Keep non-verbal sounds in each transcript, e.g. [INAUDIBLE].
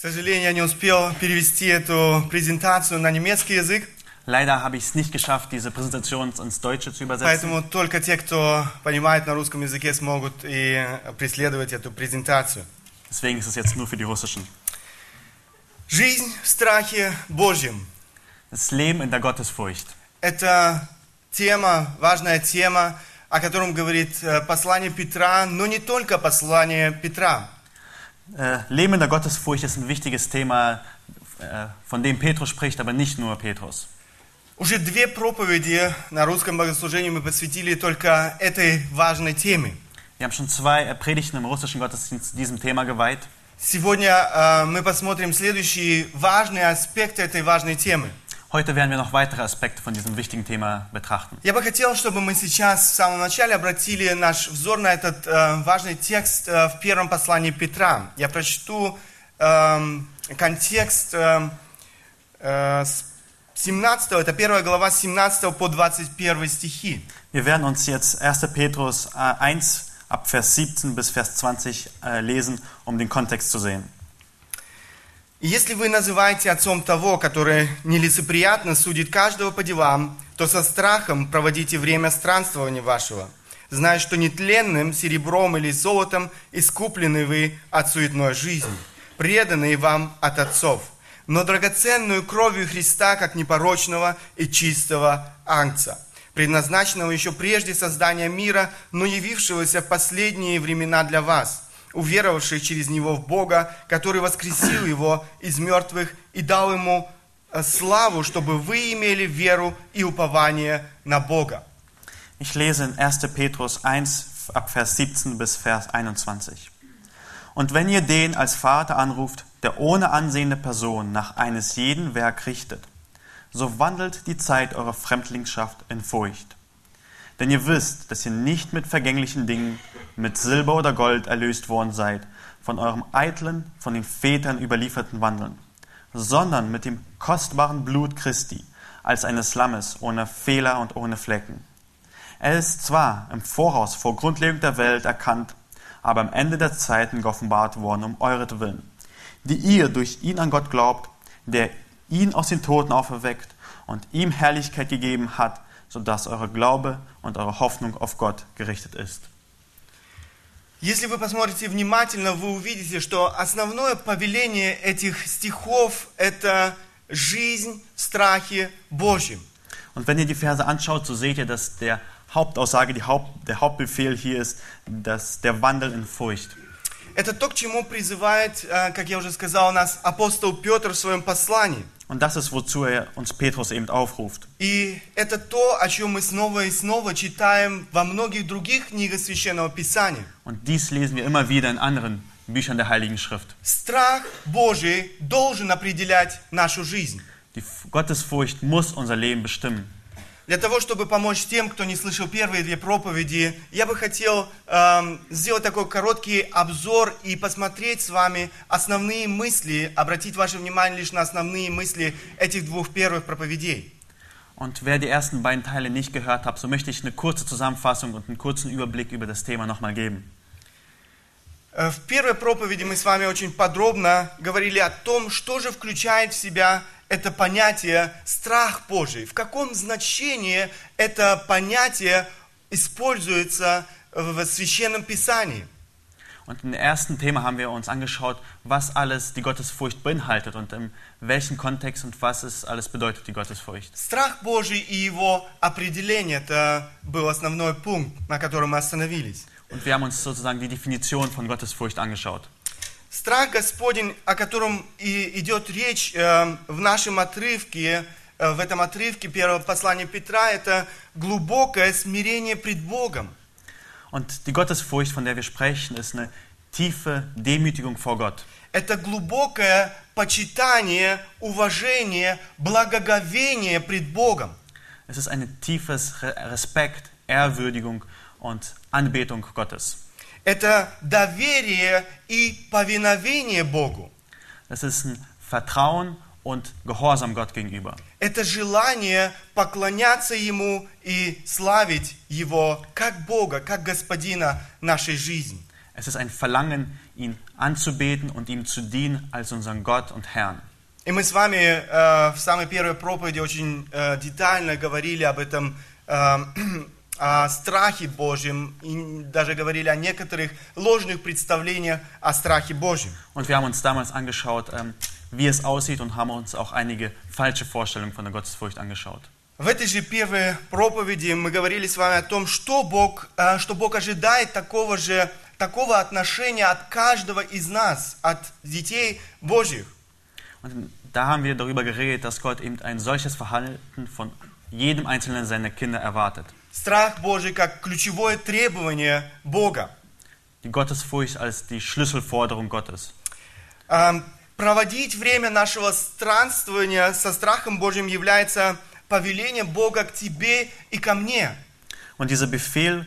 сожалению, я не успел перевести эту презентацию на немецкий язык, Leider habe ich es nicht geschafft, diese Präsentation ins Deutsche zu übersetzen. поэтому только те, кто понимает на русском языке, смогут и преследовать эту презентацию. Deswegen ist es jetzt nur für die russischen. Жизнь в страхе Божьем. Das Leben in der Gottesfurcht. Это тема, важная тема, о котором говорит э, послание Петра, но не только послание Петра. Äh, Leben in der Gottesfurcht ist ein wichtiges Thema, äh, von dem Petrus spricht, aber nicht nur Petrus. Уже две проповеди на русском богослужении мы посвятили только этой важной теме. Wir haben schon zwei äh, Predigten im russischen Gottesdienst diesem Thema geweiht. Сегодня э, мы посмотрим следующие важные аспекты этой важной темы. Heute werden wir noch weitere Aspekte von diesem wichtigen Thema betrachten. Я бы хотел, чтобы мы сейчас в самом начале обратили наш взор на этот э, важный текст э, в первом послании Петра. Я прочту эм, контекст эм, э, с 17, это первая глава с 17 по 21 стихи. Wir werden uns jetzt 1. Petrus äh, 1 ab Vers 17 bis Vers 20 äh, lesen, um den Kontext zu sehen. Если вы называете отцом того, который нелицеприятно судит каждого по делам, то со страхом проводите время странствования вашего, зная, что нетленным серебром или золотом искуплены вы от суетной жизни, преданные вам от отцов, но драгоценную кровью Христа, как непорочного и чистого ангца, предназначенного еще прежде создания мира, но явившегося в последние времена для вас – уверовавших через Него в Бога, который воскресил Его из мертвых и дал Ему э, славу, чтобы вы имели веру и упование на Бога. Ich lese in 1. Petrus 1 ab Vers 17 bis Vers 21. Und wenn ihr den als Vater anruft, der ohne ansehende Person nach eines jeden Werk richtet, so wandelt die Zeit eurer Fremdlingschaft in Furcht. denn ihr wisst, dass ihr nicht mit vergänglichen Dingen, mit Silber oder Gold erlöst worden seid, von eurem eitlen, von den Vätern überlieferten Wandeln, sondern mit dem kostbaren Blut Christi, als eines Lammes, ohne Fehler und ohne Flecken. Er ist zwar im Voraus vor Grundlegung der Welt erkannt, aber am Ende der Zeiten geoffenbart worden um euretwillen, die ihr durch ihn an Gott glaubt, der ihn aus den Toten auferweckt und ihm Herrlichkeit gegeben hat, sodass eure Glaube und eure Hoffnung auf Gott gerichtet ist. Если вы посмотрите внимательно, вы увидите, что основное повеление этих стихов – это жизнь в страхе Божьем. Und wenn ihr die Verse anschaut, so seht ihr, dass der Hauptaussage, die Haupt, der Hauptbefehl hier ist, dass der Wandel in Furcht. Это то, к чему призывает, э, как я уже сказал, нас апостол Петр в своем послании. Und das ist, wozu er uns Petrus eben aufruft. И это то, о чем мы снова и снова читаем во многих других книгах Священного Писания. Und dies lesen wir immer wieder in anderen Büchern der Heiligen Schrift. Страх Божий должен определять нашу жизнь. Die Gottesfurcht muss unser Leben bestimmen. Для того, чтобы помочь тем, кто не слышал первые две проповеди, я бы хотел эм, сделать такой короткий обзор и посмотреть с вами основные мысли, обратить ваше внимание лишь на основные мысли этих двух первых проповедей. Und wer die ersten beiden Teile nicht gehört hat, so möchte ich eine kurze Zusammenfassung und einen kurzen Überblick über das Thema nochmal geben. Э, В первой проповеди мы с вами очень подробно говорили о том, что же включает в себя это понятие страх Божий, в каком значении это понятие используется в Священном Писании. Und im ersten Thema haben wir uns angeschaut, was alles die Gottesfurcht beinhaltet und in welchem Kontext und was es alles bedeutet, die Gottesfurcht. Страх Божий и его определение – это был основной пункт, на котором мы остановились. Und wir haben uns sozusagen die Definition von Gottesfurcht angeschaut. Страх Господень, о котором и идет речь э, в нашем отрывке, э, в этом отрывке первого послания Петра, это глубокое смирение пред Богом. Und die Gottesfurcht, von der wir sprechen, ist eine tiefe Demütigung vor Gott. Это глубокое почитание, уважение, благоговение пред Богом. Es ist ein tiefes Re Respekt, Ehrwürdigung und Anbetung Gottes. Это доверие и повиновение Богу. Es ist ein Vertrauen und Gehorsam Gott gegenüber. Это желание поклоняться Ему и славить Его как Бога, как Господина нашей жизни. Es ist ein Verlangen, ihn anzubeten und ihm zu dienen als unseren Gott und Herrn. И мы с вами э, в самой первой проповеди очень э, детально говорили об этом, э, [CLEARS THROAT] о страхе Божьем, и даже говорили о некоторых ложных представлениях о страхе Божьем. Und wir haben uns damals angeschaut, ähm, wie es aussieht und haben uns auch einige falsche Vorstellungen von der Gottesfurcht angeschaut. В этой же первой проповеди мы говорили с вами о том, что Бог, э, что Бог ожидает такого же, такого отношения от каждого из нас, от детей Божьих. Und da haben wir darüber geredet, dass Gott eben ein solches Verhalten von jedem einzelnen seiner Kinder erwartet. Страх Божий как ключевое требование Бога. Die Gottesfurcht als die Schlüsselforderung Gottes. Эм, Проводить время нашего странствования со страхом Божьим является повелением Бога к тебе и ко мне. Und dieser Befehl,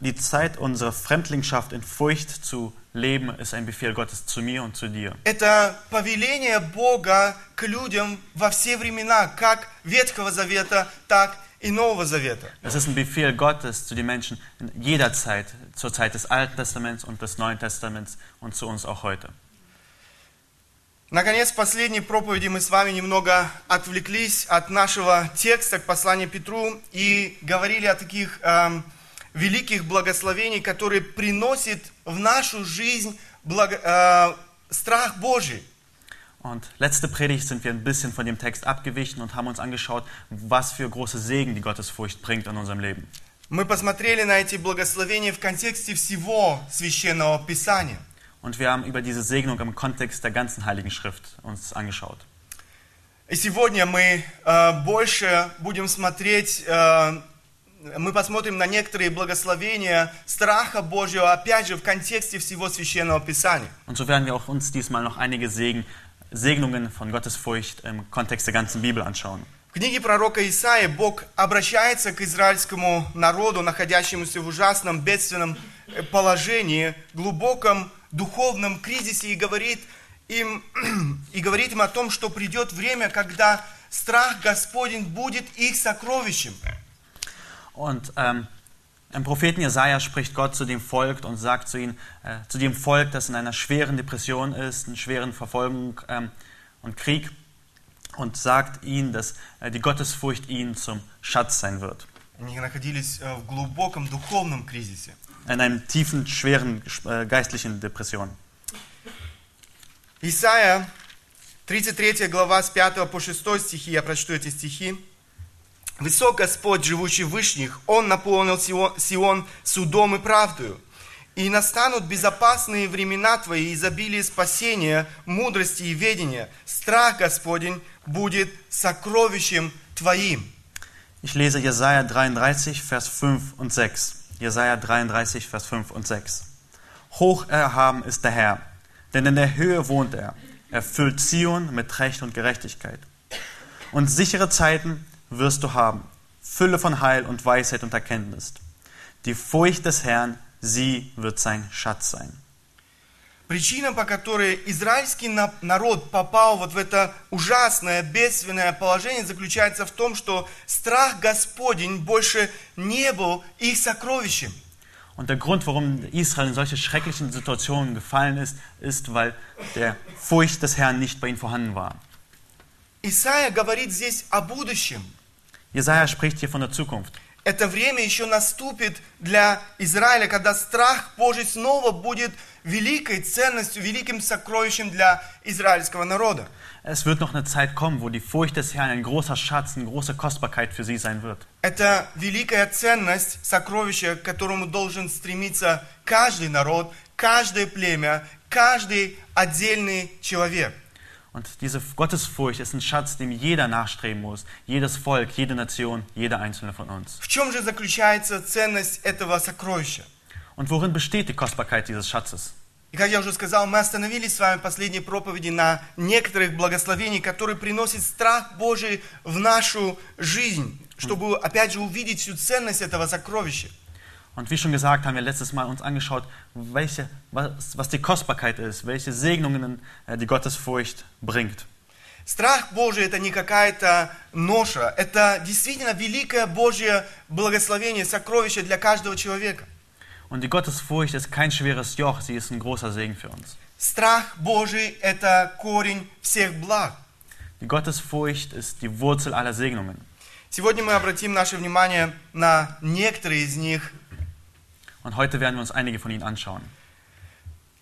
die Zeit unserer Fremdlingschaft in Furcht zu leben, ist ein Befehl Gottes zu mir und zu dir. Это повеление Бога к людям во все времена, как Ветхого Завета, так и Нового Завета. Es ist ein Befehl Gottes zu den Menschen in jeder Zeit, zur Zeit des Alten Testaments und des Neuen Testaments und zu uns auch heute. Наконец, в последней проповеди мы с вами немного отвлеклись от нашего текста к посланию Петру и говорили о таких эм, великих благословениях, которые приносят в нашу жизнь благо- э, страх Божий. Und letzte Predigt sind wir ein bisschen von dem Text abgewichen und haben uns angeschaut, was für große Segen die Gottesfurcht bringt in unserem Leben. Мы посмотрели на эти благословения в контексте всего священного Писания. Und wir haben über diese Segnung im Kontext der ganzen Heiligen Schrift uns angeschaut. И сегодня мы э, больше будем смотреть, э, мы посмотрим на некоторые благословения страха Божьего, опять же, в контексте всего священного Писания. Und so werden wir auch uns diesmal noch einige Segen, Segnungen von Gottesfurcht im Kontext der ganzen Bibel anschauen. В книге пророка Исаия Бог обращается к израильскому народу, находящемуся в ужасном бедственном э, положении, глубоком духовном кризисе и говорит им, [CLEARS THROAT] и говорит им о том, что придет время, когда страх Господень будет их сокровищем. Und ähm, im Propheten Jesaja spricht Gott zu dem Volk und sagt zu ihnen, äh, zu dem Volk, das in einer schweren Depression ist, in schweren Verfolgung ähm, und Krieg, und sagt ihnen, dass äh, die Gottesfurcht ihnen zum Schatz sein wird. Они находились э, в глубоком духовном кризисе. In einem tiefen, schweren äh, geistlichen Depression. Исайя, 33 глава с 5 по 6 стихи, я прочту эти стихи. «Высок Господь, живущий в вышних, Он наполнил Сион, Сион судом и правдою. И настанут безопасные времена Твои, изобилие спасения, мудрости и ведения. Страх Господень будет сокровищем Твоим». Ich lese Jesaja 33, Vers 5 und 6. Jesaja 33, Vers 5 und 6. Hoch erhaben ist der Herr, denn in der Höhe wohnt er. Er füllt Zion mit Recht und Gerechtigkeit. Und sichere Zeiten wirst du haben, Fülle von Heil und Weisheit und Erkenntnis. Die Furcht des Herrn, sie wird sein Schatz sein. Причина, по которой израильский на- народ попал вот в это ужасное, бедственное положение, заключается в том, что страх Господень больше не был их сокровищем. Und der Grund, warum Israel in solche schrecklichen Situationen gefallen ist, ist, weil der Furcht des Herrn nicht bei ihnen vorhanden war. Исайя говорит здесь о будущем. Jesaja spricht hier von der Zukunft. Это время еще наступит для Израиля, когда страх Божий снова будет великой ценностью, великим сокровищем для израильского народа. Es wird noch eine Zeit kommen, wo die Furcht des Herrn ein großer Schatz, eine große Kostbarkeit für sie sein wird. Это великая ценность, сокровище, к которому должен стремиться каждый народ, каждое племя, каждый отдельный человек. Und diese Gottesfurcht ist ein Schatz, dem jeder nachstreben muss. Jedes Volk, jede Nation, jeder einzelne von uns. В чем же заключается ценность этого сокровища? Und worin besteht die Kostbarkeit dieses Schatzes? И как я уже сказал, мы остановились с вами в последней проповеди на некоторых благословениях, которые приносят страх Божий в нашу жизнь, чтобы опять же увидеть всю ценность этого сокровища. Und wie schon gesagt, haben wir letztes Mal uns angeschaut, welche, was, was die Kostbarkeit ist, welche Segnungen äh, die Gottesfurcht bringt. Страх Божий это не какая-то ноша, это действительно великое Божье благословение, сокровище для каждого человека. Und die Gottesfurcht ist kein schweres Joch, sie ist ein großer Segen für uns. Страх Божий – это корень всех благ. Die Gottesfurcht ist die Wurzel aller Segnungen. Сегодня мы обратим наше внимание на некоторые из них. Und heute werden wir uns einige von ihnen anschauen.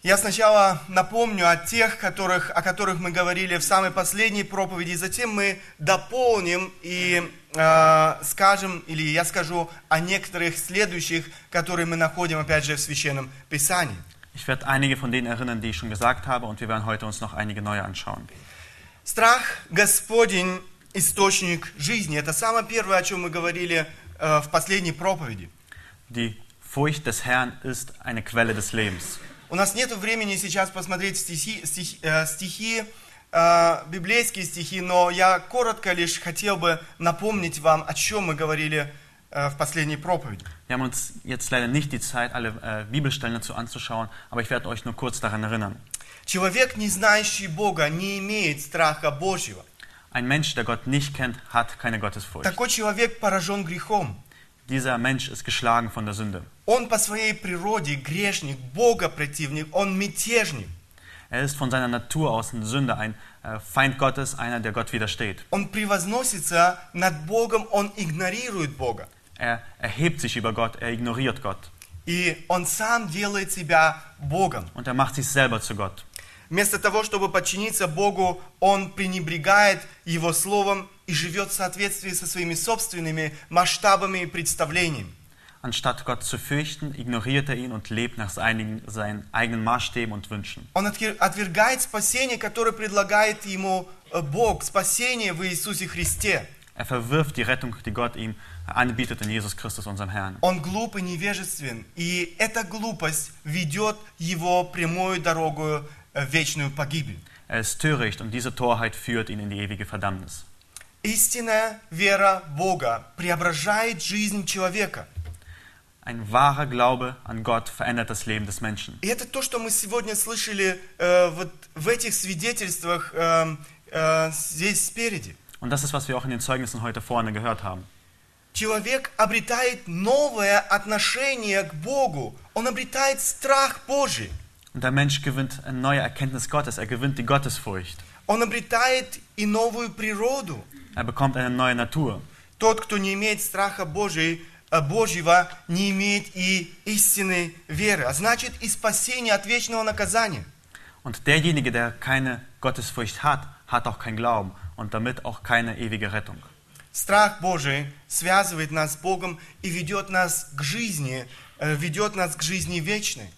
Я сначала напомню о тех, которых, о которых мы говорили в самой последней проповеди, затем мы дополним и э, скажем, или я скажу о некоторых следующих, которые мы находим опять же в Священном Писании. Ich werde einige von denen erinnern, die ich schon gesagt habe, und wir werden heute uns noch einige neue anschauen. Страх Господень – источник жизни. Это самое первое, о чем мы говорили э, в последней проповеди. Die Furcht des Herrn ist eine Quelle des Lebens. У нас нет времени сейчас посмотреть стихи, стихи, э, стихи э, библейские стихи, но я коротко лишь хотел бы напомнить вам, о чем мы говорили э, в последней проповеди. Wir haben uns jetzt leider nicht die Zeit, alle äh, Bibelstellen dazu anzuschauen, aber ich werde euch nur kurz daran erinnern. Человек, не знающий Бога, не имеет страха Божьего. Ein Mensch, der Gott nicht kennt, hat keine Gottesfurcht. Такой человек поражен грехом. Dieser Mensch ist geschlagen von der Sünde. Он по своей природе грешник, Бога противник, он мятежник. Er ist von seiner Natur aus ein Sünder, ein äh, Feind Gottes, einer, der Gott widersteht. Он превозносится над Богом, он игнорирует Бога. Er erhebt sich über Gott, er ignoriert Gott И он сам делает себя Богом. und er macht sich selber zu Gott. Вместо того, чтобы подчиниться Богу, он пренебрегает Его Словом и живет в соответствии со своими собственными масштабами и представлениями. Anstatt Gott zu fürchten, ignoriert er ihn und lebt nach seinen, seinen eigenen Maßstäben und Wünschen. Он отвер- отвергает спасение, которое предлагает ему э, Бог, спасение в Иисусе Христе. Er verwirft die Rettung, die Gott ihm anbietet in Jesus Christus, unserem Herrn. Он глуп и невежествен, и эта глупость ведет его прямую дорогу э, в вечную погибель. Er ist töricht und diese Torheit führt ihn in die ewige Verdammnis. Истинная вера Бога преображает жизнь человека. Ein wahrer Glaube an Gott verändert das Leben des Menschen. И это то, что мы сегодня слышали э, вот в этих свидетельствах э, э, здесь спереди. Und das ist, was wir auch in den Zeugnissen heute vorne gehört haben. Человек обретает новое отношение к Богу. Он обретает страх Божий. Und der Mensch gewinnt eine neue Erkenntnis Gottes, er gewinnt die Gottesfurcht. Он обретает и новую природу. Er bekommt eine neue Natur. Тот, кто не имеет страха Божий, э, Божьего, не имеет и истинной веры, а значит и спасения от вечного наказания. Und derjenige, der keine Gottesfurcht hat, hat auch kein Glauben und damit auch keine ewige Rettung. Страх Божий связывает нас с Богом и ведет нас к жизни, э, ведет нас к жизни вечной.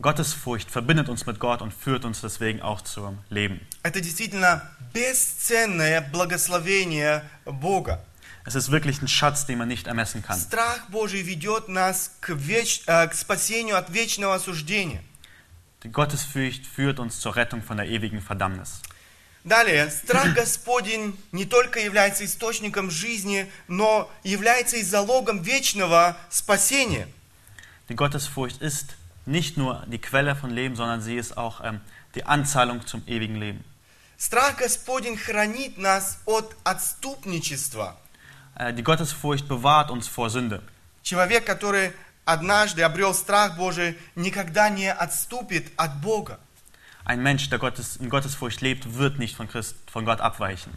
Gottesfurcht verbindet uns mit Gott und führt uns deswegen auch zum Leben. Это действительно бесценное благословение Бога. Es ist wirklich ein Schatz, den man nicht ermessen kann. Страх Божий ведет нас к, веч- э, к спасению от вечного осуждения. Die Gottesfurcht führt uns zur Rettung von der ewigen Verdammnis. Далее, страх Господень не только является источником жизни, но является и залогом вечного спасения. Die Gottesfurcht ist nicht nur die Quelle von Leben, sondern sie ist auch ähm, die Anzahlung zum ewigen Leben. Страх Господень хранит нас от отступничества. Äh, die Gottesfurcht bewahrt uns vor Sünde. Человек, который однажды обрел страх Божий, никогда не отступит от Бога. Ein Mensch, der Gottes, in Gottesfurcht lebt, wird nicht von, Christ, von Gott abweichen.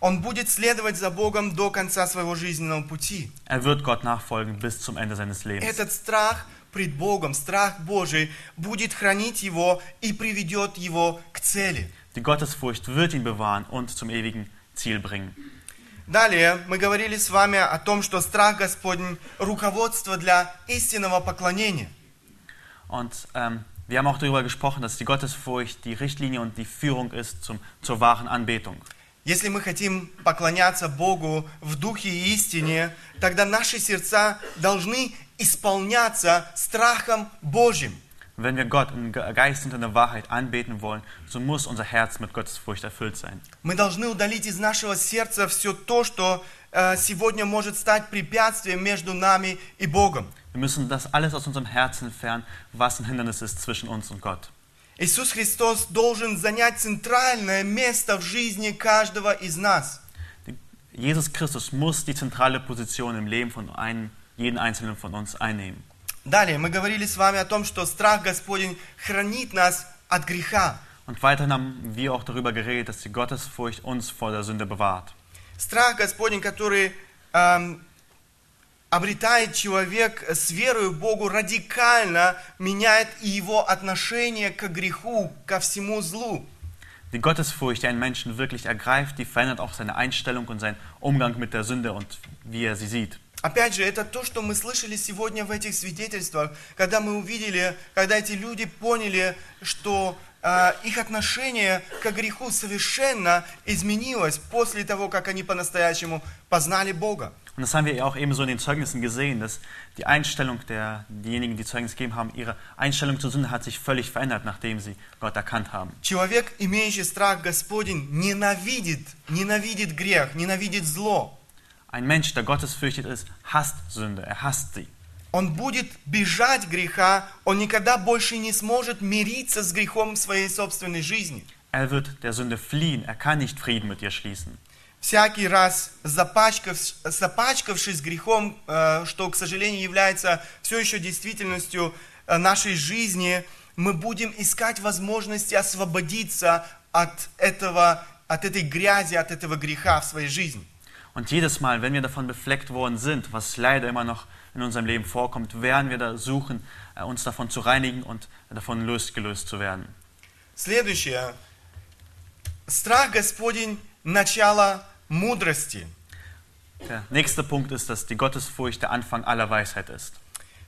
Он будет следовать за Богом до конца своего жизненного пути. Er wird Gott nachfolgen bis zum Ende seines Lebens. Этот страх пред Богом, страх Божий, будет хранить его и приведет его к цели. Die Gottesfurcht wird ihn bewahren und zum ewigen Ziel bringen. Далее мы говорили с вами о том, что страх Господень – руководство для истинного поклонения. Und ähm, wir haben auch darüber gesprochen, dass die Gottesfurcht die Richtlinie und die Führung ist zum, zur wahren Anbetung. Если мы хотим поклоняться Богу в духе и истине, тогда наши сердца должны исполняться страхом Божьим. Wenn wir Gott im Ge- Geist und in der Wahrheit anbeten wollen, so muss unser Herz mit Gottesfurcht erfüllt sein. Мы должны удалить из нашего сердца все то, что э, сегодня может стать препятствием между нами и Богом. Wir müssen das alles aus unserem Herzen entfernen, was ein Hindernis ist zwischen uns und Gott. Иисус Христос должен занять центральное место в жизни каждого из нас. Jesus Christus muss die zentrale Position im Leben von einem, jeden einzelnen von uns einnehmen. Далее мы говорили с вами о том, что страх Господень хранит нас от греха. Und weiterhin haben wir auch darüber geredet, dass die Gottesfurcht uns vor der Sünde bewahrt. Страх Господень, который эм, обретает человек с верой в Богу, радикально меняет и его отношение к греху, ко всему злу. Die Gottesfurcht, die einen Menschen wirklich ergreift, die verändert auch seine Einstellung und seinen Umgang mit der Sünde und wie er sie sieht. Опять же, это то, что мы слышали сегодня в этих свидетельствах, когда мы увидели, когда эти люди поняли, что э, их отношение к греху совершенно изменилось после того, как они по-настоящему познали Бога. Und das haben wir ja auch ebenso in den Zeugnissen gesehen, dass die Einstellung der, diejenigen, die Zeugnis gegeben haben, ihre Einstellung zur Sünde hat sich völlig verändert, nachdem sie Gott erkannt haben. Человек, имеющий страх Господень, ненавидит, ненавидит грех, ненавидит зло. Ein Mensch, der Gottes fürchtet ist, hasst Sünde, er hasst sie. Он будет бежать греха, он никогда больше не сможет мириться с грехом в своей собственной жизни. Er wird der Sünde fliehen, er kann nicht Frieden mit ihr schließen. Всякий раз запачкав, запачкавшись грехом, э, что, к сожалению, является все еще действительностью э, нашей жизни, мы будем искать возможности освободиться от, этого, от этой грязи, от этого греха в своей жизни. Und jedes Mal, wenn wir davon befleckt worden sind, was leider immer noch in unserem Leben vorkommt, werden wir da suchen, äh, uns davon zu reinigen und davon losgelöst zu werden. Следующее. Страх Господень – начало мудрости. Der nächste Punkt ist, dass die Gottesfurcht der Anfang aller Weisheit ist.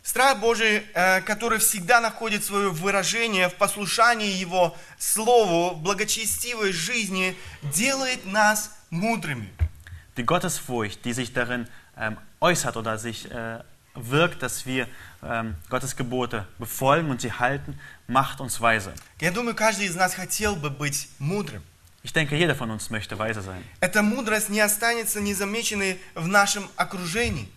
Страх Божий, э, который всегда находит свое выражение в послушании Его Слову, в благочестивой жизни, делает нас мудрыми. Die Gottesfurcht, die sich darin ähm, äußert oder sich äh, wirkt, dass wir ähm, Gottes Gebote befolgen und sie halten, macht uns weise. Я думаю, каждый из нас хотел бы быть мудрым. Ich denke, jeder von uns möchte weise sein. Эта мудрость не останется незамеченной в нашем окружении.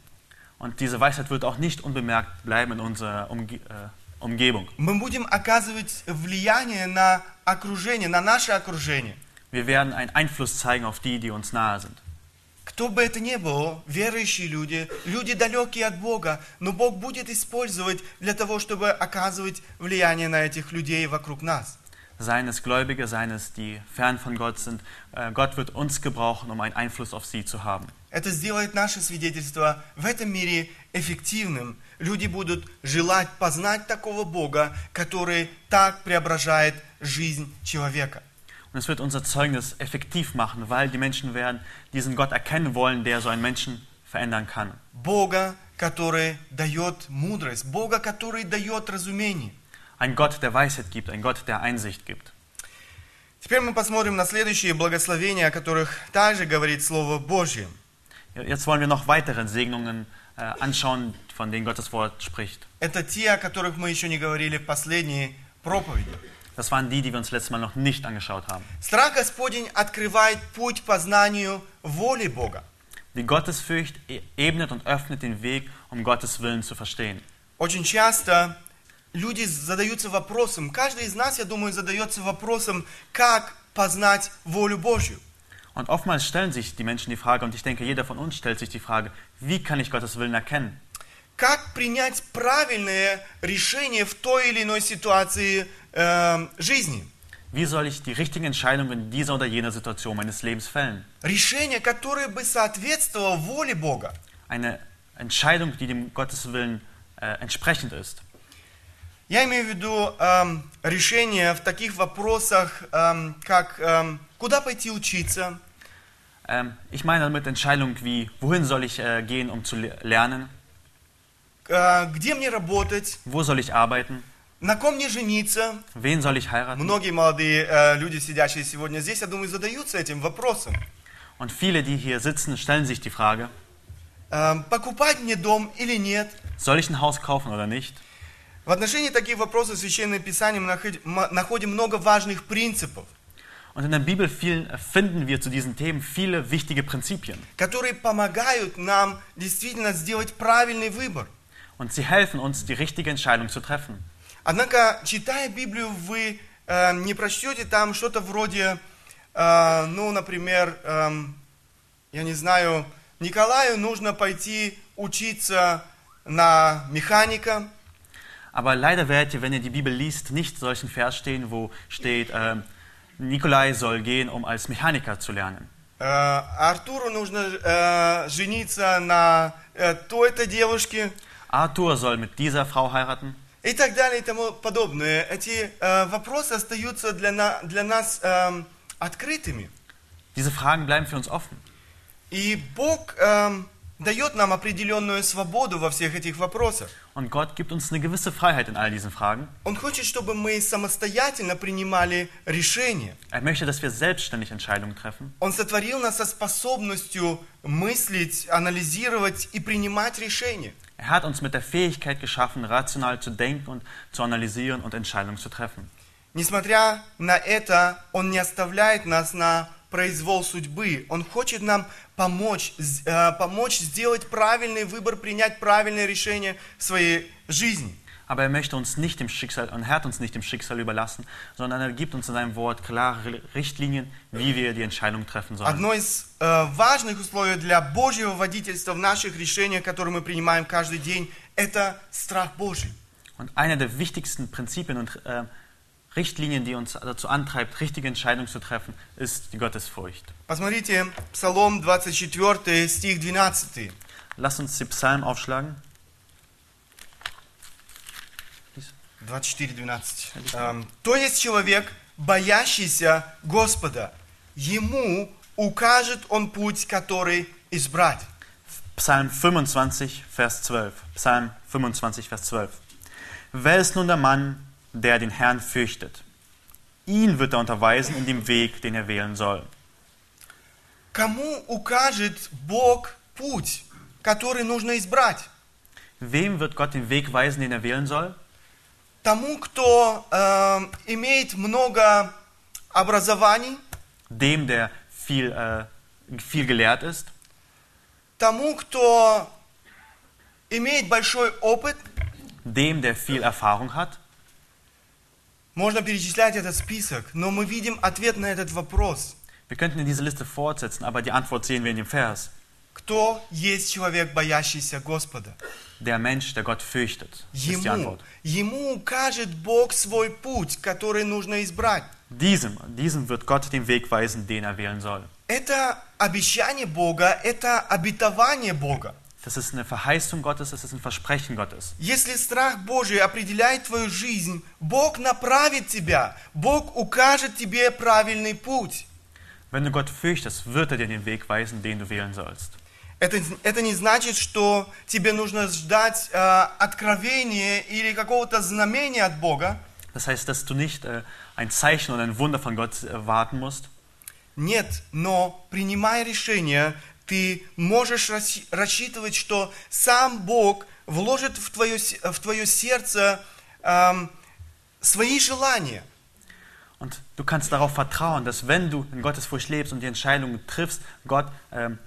Und diese Weisheit wird auch nicht unbemerkt bleiben in unserer Umge äh, Umgebung. Мы будем оказывать влияние на окружение, на наше окружение. Wir werden einen Einfluss zeigen auf die, die uns nahe sind. Кто бы это ни был, верующие люди, люди далекие от Бога, но Бог будет использовать для того, чтобы оказывать влияние на этих людей вокруг нас. Seien es Gläubige, seien es die fern von Gott sind. Äh, Gott wird uns gebrauchen, um einen Einfluss auf sie zu haben. Это сделает наше свидетельство в этом мире эффективным. Люди будут желать познать такого Бога, который так преображает жизнь человека. Und es wird unser Zeugnis effektiv machen, weil die Menschen werden diesen Gott erkennen wollen, der so einen Menschen verändern kann. Бога, который дает мудрость, Бога, который дает разумение. Ein Gott, der Weisheit gibt, ein Gott, der Einsicht gibt. Теперь мы посмотрим на следующие благословения, о которых также говорит Слово Божье. Jetzt wollen wir noch weitere Segnungen äh, anschauen, von denen Gottes Wort spricht. Это те, о которых мы еще не говорили в последней проповеди. Das waren die, die wir uns letztes Mal noch nicht angeschaut haben. Страх Господень открывает путь по знанию воли Бога. Die Gottesfurcht e- ebnet und öffnet den Weg, um Gottes Willen zu verstehen. Очень часто люди задаются вопросом, каждый из нас, я думаю, задается вопросом, как познать волю Божью. Und oftmals stellen sich die Menschen die Frage, und ich denke, jeder von uns stellt sich die Frage, wie kann ich Gottes Willen erkennen? Как принять правильное решение в той или иной ситуации э, жизни? Wie soll ich die richtigen Entscheidungen in dieser oder jener Situation meines Lebens fällen? Решение, которое бы соответствовало воле Бога. Eine Entscheidung, die dem Gottes Willen äh, entsprechend ist. Я имею в виду эм, решение в таких вопросах, эм, как эм, куда пойти учиться, Ähm, ich meine damit Entscheidungen wie, wohin soll ich äh, gehen, um zu le lernen? э, где мне работать, Wo soll ich arbeiten? на ком мне жениться. Wen soll ich heiraten? Многие молодые э, люди, сидящие сегодня здесь, я думаю, задаются этим вопросом. Und viele, die hier sitzen, stellen sich die Frage, Эм, покупать мне дом или нет? soll ich ein Haus kaufen oder nicht? В отношении таких вопросов в Священном Писании мы находим много важных принципов, Und in der Bibel äh, finden wir zu diesen Themen viele wichtige Prinzipien. которые помогают нам действительно сделать правильный выбор. Und sie helfen uns, die richtige Entscheidung zu treffen. Однако, читая Библию, вы э, не прочтете там что-то вроде, э, ну, например, эм, я не знаю, Николаю нужно пойти учиться на механика, Aber leider werdet ihr, wenn ihr die Bibel liest, nicht solchen Vers stehen, wo steht, äh, Nikolai soll gehen, um als Mechaniker zu lernen. Э, Артуру нужно э, жениться на э, той-то девушке Arthur soll mit dieser Frau heiraten. и так далее и тому подобное. Эти э, вопросы остаются для, на- для нас эм, открытыми. Diese Fragen bleiben für uns offen. И Бог эм, дает нам определенную свободу во всех этих вопросах. Und Gott gibt uns eine gewisse Freiheit in all diesen Fragen. Он хочет, чтобы мы самостоятельно принимали решения. Er möchte, dass wir selbstständig Entscheidungen treffen. Он сотворил нас со способностью мыслить, анализировать и принимать решения. Er hat uns mit der Fähigkeit geschaffen, rational zu denken und zu analysieren und Entscheidungen zu treffen. Несмотря на это, Он не оставляет нас на произвол судьбы. Он хочет нам помочь, э, помочь сделать правильный выбор, принять правильное решение в своей жизни. Aber er möchte uns nicht dem Schicksal und er hat uns nicht dem Schicksal überlassen, sondern er gibt uns in seinem Wort klare Richtlinien, wie wir die Entscheidung treffen sollen. Одно из э, важных условий для Божьего водительства в наших решениях, которые мы принимаем каждый день, это страх Божий. Und eine der wichtigsten Prinzipien und äh, Richtlinien, die uns dazu antreibt, richtige Entscheidungen zu treffen, ist die Gottesfurcht. Посмотрите, Псалом 24, стих 12. Lass uns die Psalmen aufschlagen. 24.12. Эм, То есть человек, боящийся Господа, ему укажет он путь, который избрать. Psalm 25, Vers 12. Psalm 25, Vers 12. Wer ist nun der Mann, der den Herrn fürchtet? Ihn wird er unterweisen in dem Weg, den er wählen soll. Кому укажет Бог путь, который нужно избрать? Wem wird Gott den Weg weisen, den er wählen soll? Тому, кто эм, имеет много образований, Dem, der viel, äh, viel gelehrt ist? тому, кто имеет большой опыт, Dem, der viel Erfahrung hat? Можно перечислять этот список, но мы видим ответ на этот вопрос. Wir könnten diese Liste fortsetzen, aber die Antwort sehen wir in dem Vers. Кто есть человек, боящийся Господа? Der Mensch, der Gott fürchtet, ist die Ему, Antwort. ему укажет Бог свой путь, который нужно избрать. Diesem, diesem wird Gott den Weg weisen, den er wählen soll. Это обещание Бога, это обетование Бога. Das ist eine Verheißung Gottes, das ist ein Versprechen Gottes. Если страх Божий определяет твою жизнь, Бог направит тебя, Бог укажет тебе правильный путь. Wenn du Gott fürchtest, wird er dir den Weg weisen, den du wählen sollst. Это, это не значит, что тебе нужно ждать э, откровения или какого-то знамения от Бога. Das heißt, dass du nicht äh, ein Zeichen oder ein Wunder von Gott erwarten musst. Нет, но принимая решение, ты можешь рассчитывать, что сам Бог вложит в твое, в твое сердце эм, свои желания. Und du kannst darauf vertrauen, dass wenn du in Gottes Furcht lebst und die Entscheidungen triffst, Gott ähm,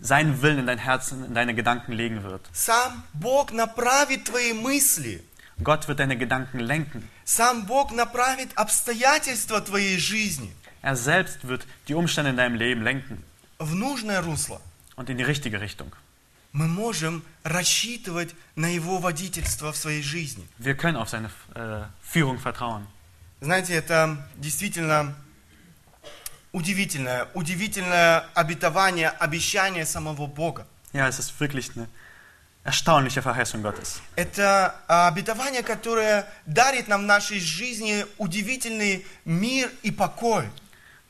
seinen Willen in dein Herz, in deine Gedanken legen wird. Сам Бог направит твои мысли. Gott wird deine Gedanken lenken. Сам Бог направит обстоятельства твоей жизни Er selbst wird die Umstände in deinem Leben lenken в нужное русло. und in die richtige Richtung. Мы можем рассчитывать на Его водительство в своей жизни. Wir können auf seine äh, Führung vertrauen. Знаете, это действительно удивительное, удивительное обетование, обещание самого Бога. Ja, es ist wirklich eine erstaunliche Verheißung Gottes. Это а, обетование, которое дарит нам в нашей жизни удивительный мир и покой.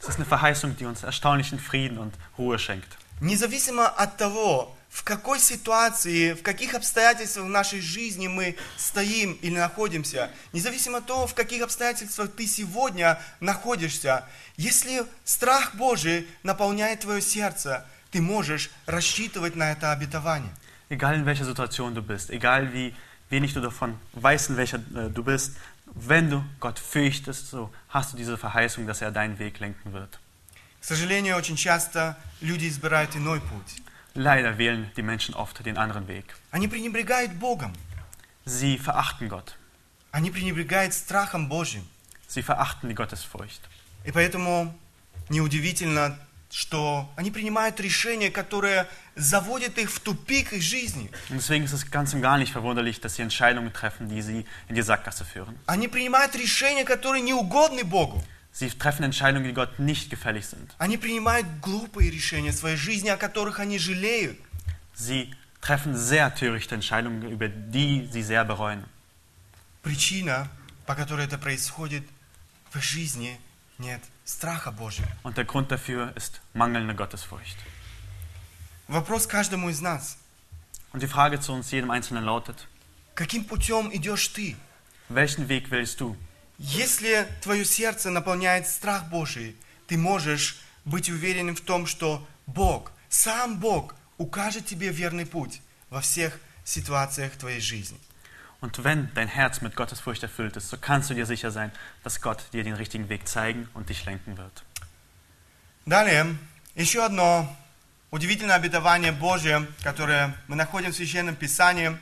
Es ist eine Verheißung, die uns erstaunlichen Frieden und Ruhe schenkt. Независимо от того, в какой ситуации, в каких обстоятельствах в нашей жизни мы стоим или находимся, независимо от того, в каких обстоятельствах ты сегодня находишься, если страх Божий наполняет твое сердце, ты можешь рассчитывать на это обетование. Egal in welcher Situation du bist, egal wie wenig du davon weißt, in welcher äh, du bist, wenn du Gott fürchtest, so hast du diese Verheißung, dass er deinen Weg lenken wird. К сожалению, очень часто люди избирают иной путь. Leider wählen die Menschen oft den anderen Weg. Они пренебрегают Богом, Sie verachten Gott. они пренебрегают страхом Божьим. Sie verachten die Gottesfurcht. И поэтому неудивительно что они принимают решения, которые заводят их в тупик их жизни. Und deswegen ist es ganz und gar nicht verwunderlich, dass sie Entscheidungen treffen, die sie in die Sackgasse führen. Они принимают решения, которые не угодны Богу. Sie treffen Entscheidungen, die Gott nicht gefällig sind. Они принимают глупые решения в своей жизни, о которых они жалеют. Sie treffen sehr törichte Entscheidungen, über die sie sehr bereuen. Причина, по которой это происходит, в их жизни нет страха Божьего. Und der Grund dafür ist mangelnde Gottesfurcht. Вопрос каждому из нас. Und die Frage zu uns jedem Einzelnen lautet, Каким путем идешь ты? welchen Weg wählst du? Если твое сердце наполняет страх Божий, ты можешь быть уверенным в том, что Бог, сам Бог, укажет тебе верный путь во всех ситуациях твоей жизни. Und wenn dein Herz mit Gottesfurcht erfüllt ist, so kannst du dir sicher sein, dass Gott dir den richtigen Weg zeigen und dich lenken wird. Далее, еще одно удивительное обетование Божье, которое мы находим в Священном Писании.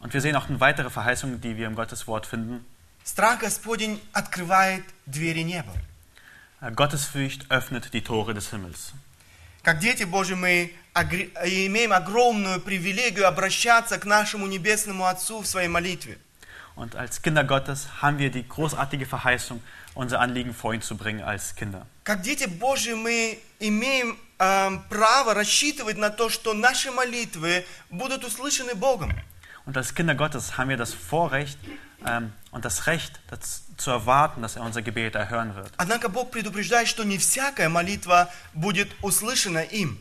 Und wir sehen auch weitere Verheißung, die wir im Gottes Wort finden. Страх Господень открывает двери неба. Äh, Gottesfurcht öffnet die Tore des Himmels. Как дети Божьи мы имеем огромную привилегию обращаться к нашему Небесному Отцу в своей молитве. Und als Kinder Gottes haben wir die großartige Verheißung, unser Anliegen vor ihn zu bringen als Kinder. Как дети Божьи мы имеем право рассчитывать на то, что наши молитвы будут услышаны Богом. Und als Kinder Gottes haben wir das Vorrecht ähm, und das Recht, das zu erwarten, dass er unser Gebet erhören wird. Однако Бог предупреждает, что не всякая молитва будет услышана им.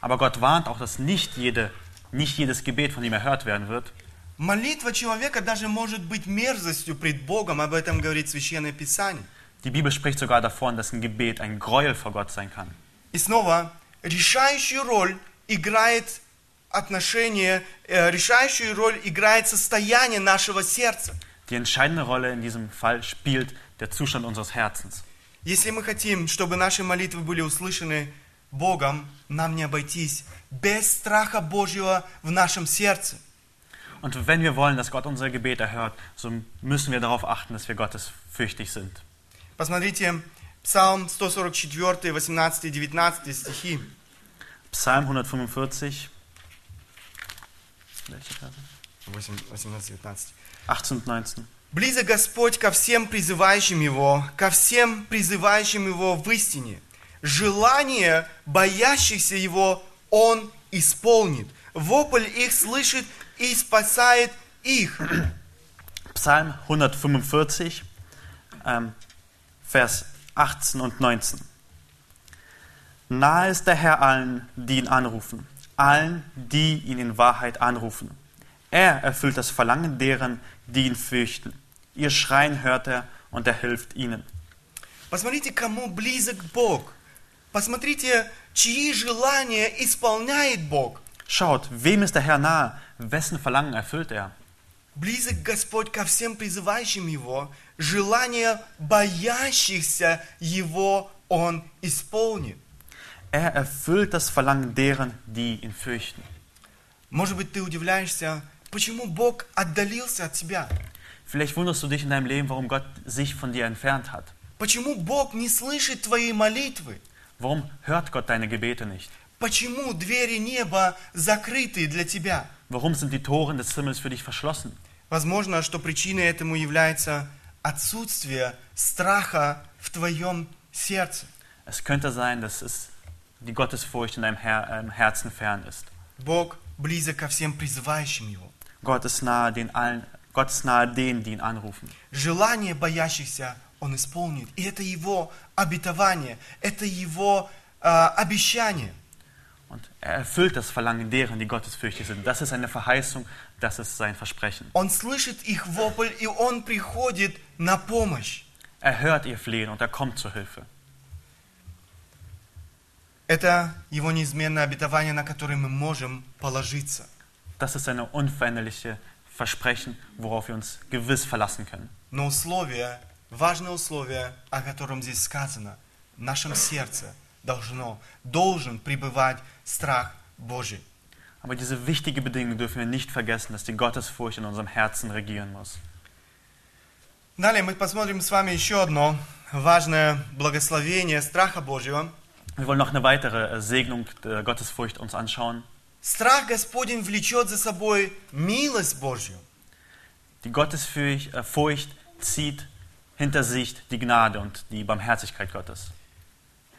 Aber Gott warnt auch, dass nicht, jede, nicht jedes Gebet von ihm erhört werden wird. Молитва человека даже может быть мерзостью пред Богом, об этом говорит Священное Писание. Die Bibel spricht sogar davon, dass ein Gebet ein Gräuel vor Gott sein kann. И снова, решающую роль играет отношение, э, решающую роль играет состояние нашего сердца. Die entscheidende Rolle in diesem Fall spielt der Zustand unseres Herzens. Если мы хотим, чтобы наши молитвы были услышаны Богом, нам не обойтись без страха Божьего в нашем сердце. Und wenn wir wollen, dass Gott unser Gebet erhört, so müssen wir darauf achten, dass wir gottesfürchtig sind. Посмотрите, Псалм 144, 18 и 19 стихи. Psalm 145, welche? 18-19. 18 und 19. Близок Господь ко всем призывающим Его, ко всем призывающим Его в истине. Желание боящихся Его Он исполнит. Вопль их слышит и спасает их. Psalm 145, ähm, Vers 18 und 19. Nahe ist der Herr allen, die ihn anrufen, allen, die ihn in Wahrheit anrufen. Er erfüllt das Verlangen deren, die ihn fürchten. Ihr Schreien hört er und er hilft ihnen. Посмотрите, кому близок Бог. Посмотрите, чьи желания исполняет Бог. Schaut, wem ist der Herr nahe? Wessen Verlangen erfüllt er? Близок Господь ко всем призывающим Его. Желание боящихся Его Он исполнит. Er erfüllt das Verlangen deren, die ihn fürchten. Может быть, ты удивляешься, почему Бог отдалился от тебя? Vielleicht wunderst du dich in deinem Leben, warum Gott sich von dir entfernt hat. Почему Бог не слышит твоей молитвы? Warum hört Gott deine Gebete nicht? Почему двери неба закрыты для тебя? Warum sind die Tore des Himmels für dich verschlossen? Возможно, что причиной этому является отсутствие страха в твоем сердце. Es könnte sein, dass es die Gottesfurcht in deinem Her ähm, Herzen fern ist. Бог близок ко всем призывающим Его. Gott ist nahe den allen, Gott ist nahe denen, die ihn anrufen. Желание боящихся Он исполнит. И это Его обетование, это Его а, обещание. Und er erfüllt das Verlangen deren, die gottesfürchtig sind. Das ist eine Verheißung, das ist sein Versprechen. Он слышит их вопль, и Он приходит на помощь. Er hört ihr Flehen und er kommt zur Hilfe. Это Его неизменное обетование, на которое мы можем положиться. Das ist eine unveränderliche Versprechen, worauf wir uns gewiss verlassen können. Но условие, важное условие, о котором здесь сказано, в нашем сердце должно, должен пребывать страх Божий. Aber diese wichtige Bedingung dürfen wir nicht vergessen, dass die Gottesfurcht in unserem Herzen regieren muss. Далее мы посмотрим с вами еще одно важное благословение страха Божьего. Wir wollen noch eine weitere äh, Segnung der Gottesfurcht uns anschauen. Страх Господень влечет за собой милость Божью. Die Gottesfurcht äh, Furcht zieht hinter sich die Gnade und die Barmherzigkeit Gottes.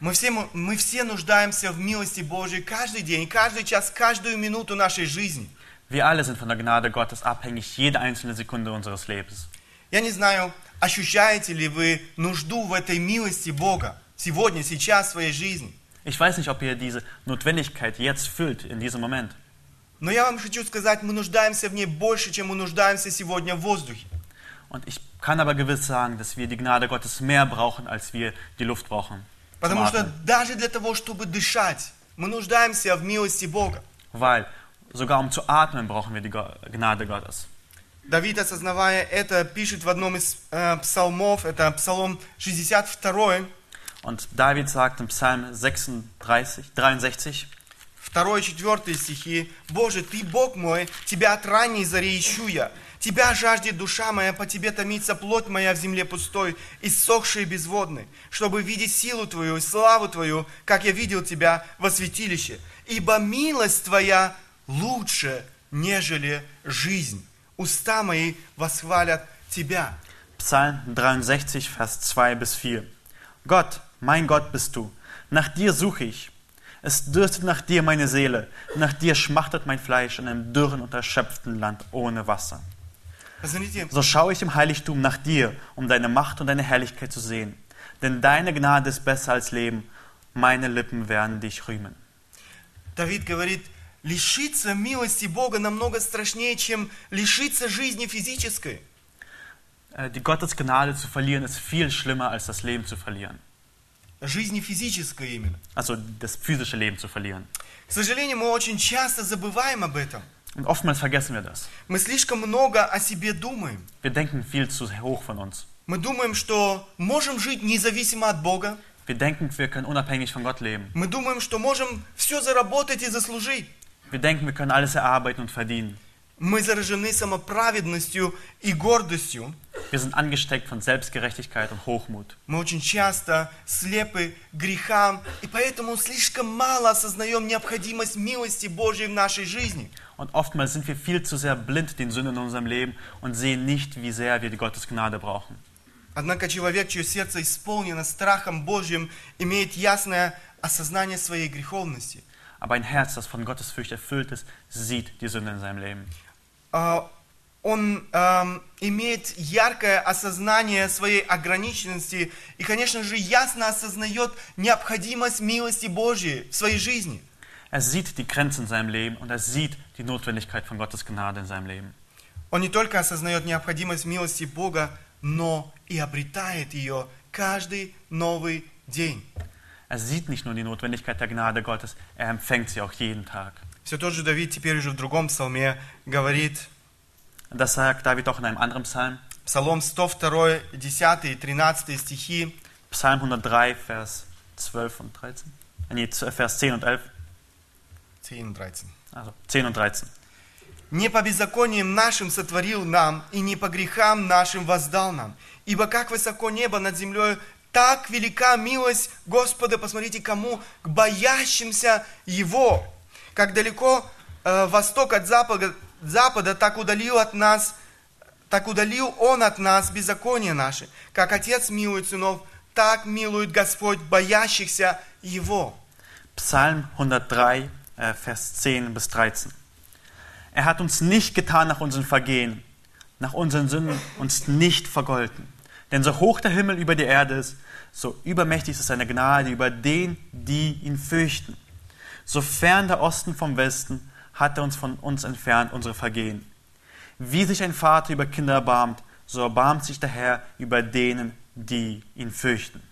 Мы все, мы все нуждаемся в милости Божьей каждый день, каждый час, каждую минуту нашей жизни. Wir alle sind von der Gnade Gottes abhängig, jede einzelne Sekunde unseres Lebens. Я не знаю, ощущаете ли вы нужду в этой милости Бога сегодня, сейчас в своей жизни. Ich weiß nicht, ob ihr diese Notwendigkeit jetzt fühlt, in diesem Moment. Но я вам хочу сказать, мы нуждаемся в ней больше, чем мы нуждаемся сегодня в воздухе. Und ich kann aber gewiss sagen, dass wir die Gnade Gottes mehr brauchen, als wir die Luft brauchen. Потому что даже для того, чтобы дышать, мы нуждаемся в милости Бога. Weil sogar um zu atmen brauchen wir die Gnade Gottes. Давид, осознавая это, пишет в одном из э, псалмов, это Псалом 62, Und David sagt im Psalm 36, 63, 2-4 стихи, «Боже, Ты Бог мой, Тебя от ранней зари ищу я. Тебя жаждет душа моя, по Тебе томится плоть моя в земле пустой, иссохшей и безводной, чтобы видеть силу Твою и славу Твою, как я видел Тебя во святилище. Ибо милость Твоя лучше, нежели жизнь. Уста мои восхвалят Тебя». Psalm 63, Vers 2 bis 4. Gott, mein Gott bist du. Nach dir suche ich. Es dürstet nach dir meine Seele. Nach dir schmachtet mein Fleisch in einem dürren und erschöpften Land ohne Wasser. Посмотрите, So schaue ich im Heiligtum nach dir, um deine Macht und deine Herrlichkeit zu sehen. Denn deine Gnade ist besser als Leben. Meine Lippen werden dich rühmen. Давид говорит, лишиться милости Бога намного страшнее, чем лишиться жизни физической. Äh, Die Gottes Gnade zu verlieren ist viel schlimmer, als das Leben zu verlieren. Жизни физической именно. Also das physische Leben zu verlieren. К сожалению, мы очень часто забываем об этом. Und oftmals vergessen wir das. Мы слишком много о себе думаем. Wir denken viel zu hoch von uns. Мы думаем, что можем жить независимо от Бога. Wir denken, wir können unabhängig von Gott leben. Мы думаем, что можем все заработать и заслужить. Wir denken, wir können alles erarbeiten und verdienen. Мы заражены самоправедностью и гордостью. Wir sind angesteckt von Selbstgerechtigkeit und Hochmut. Мы очень часто слепы грехам, и поэтому слишком мало осознаем необходимость милости Божьей в нашей жизни. Und oftmals sind wir viel zu sehr blind den Sünden in unserem Leben und sehen nicht, wie sehr wir die Gottes Gnade brauchen. Однако человек, чье сердце исполнено страхом Божьим, имеет ясное осознание своей греховности. Aber ein Herz, das von Gottes Furcht erfüllt ist, sieht die Sünde in seinem Leben. А, Он эм, имеет яркое осознание своей ограниченности и, конечно же, ясно осознает необходимость милости Божьей в своей жизни. Er sieht die Grenzen in seinem Leben und er sieht die Notwendigkeit von Gottes Gnade in seinem Leben. Он не только осознает необходимость милости Бога, но и обретает ее каждый новый день. Er sieht nicht nur die Notwendigkeit der Gnade Gottes, er empfängt sie auch jeden Tag. Все тот же Давид теперь уже в другом псалме говорит, Und das sagt David auch in einem anderen Psalm, Псалом 102, 10 и 13 стихи, Psalm 103, Vers 12 und 13. Äh, Nee, Vers 10 und 11. 10 и 13. Also 10 und 13. «Не по беззакониям нашим сотворил нам, и не по грехам нашим воздал нам. Ибо как высоко небо над землей, так велика милость Господа, посмотрите, кому? К боящимся Его. Как далеко э, восток от запада, запада, так удалил от нас, так удалил Он от нас беззаконие наши. Как Отец милует сынов, так милует Господь боящихся Его». Psalm 103, äh, Vers 10 bis 13. Er hat uns nicht getan nach unseren Vergehen, nach unseren Sünden uns nicht vergolten. Denn so hoch der Himmel über die Erde ist, so übermächtig ist seine Gnade über den, die ihn fürchten. So fern der Osten vom Westen hat er uns von uns entfernt unsere Vergehen. Wie sich ein Vater über Kinder erbarmt, so erbarmt sich der Herr über denen, die ihn fürchten.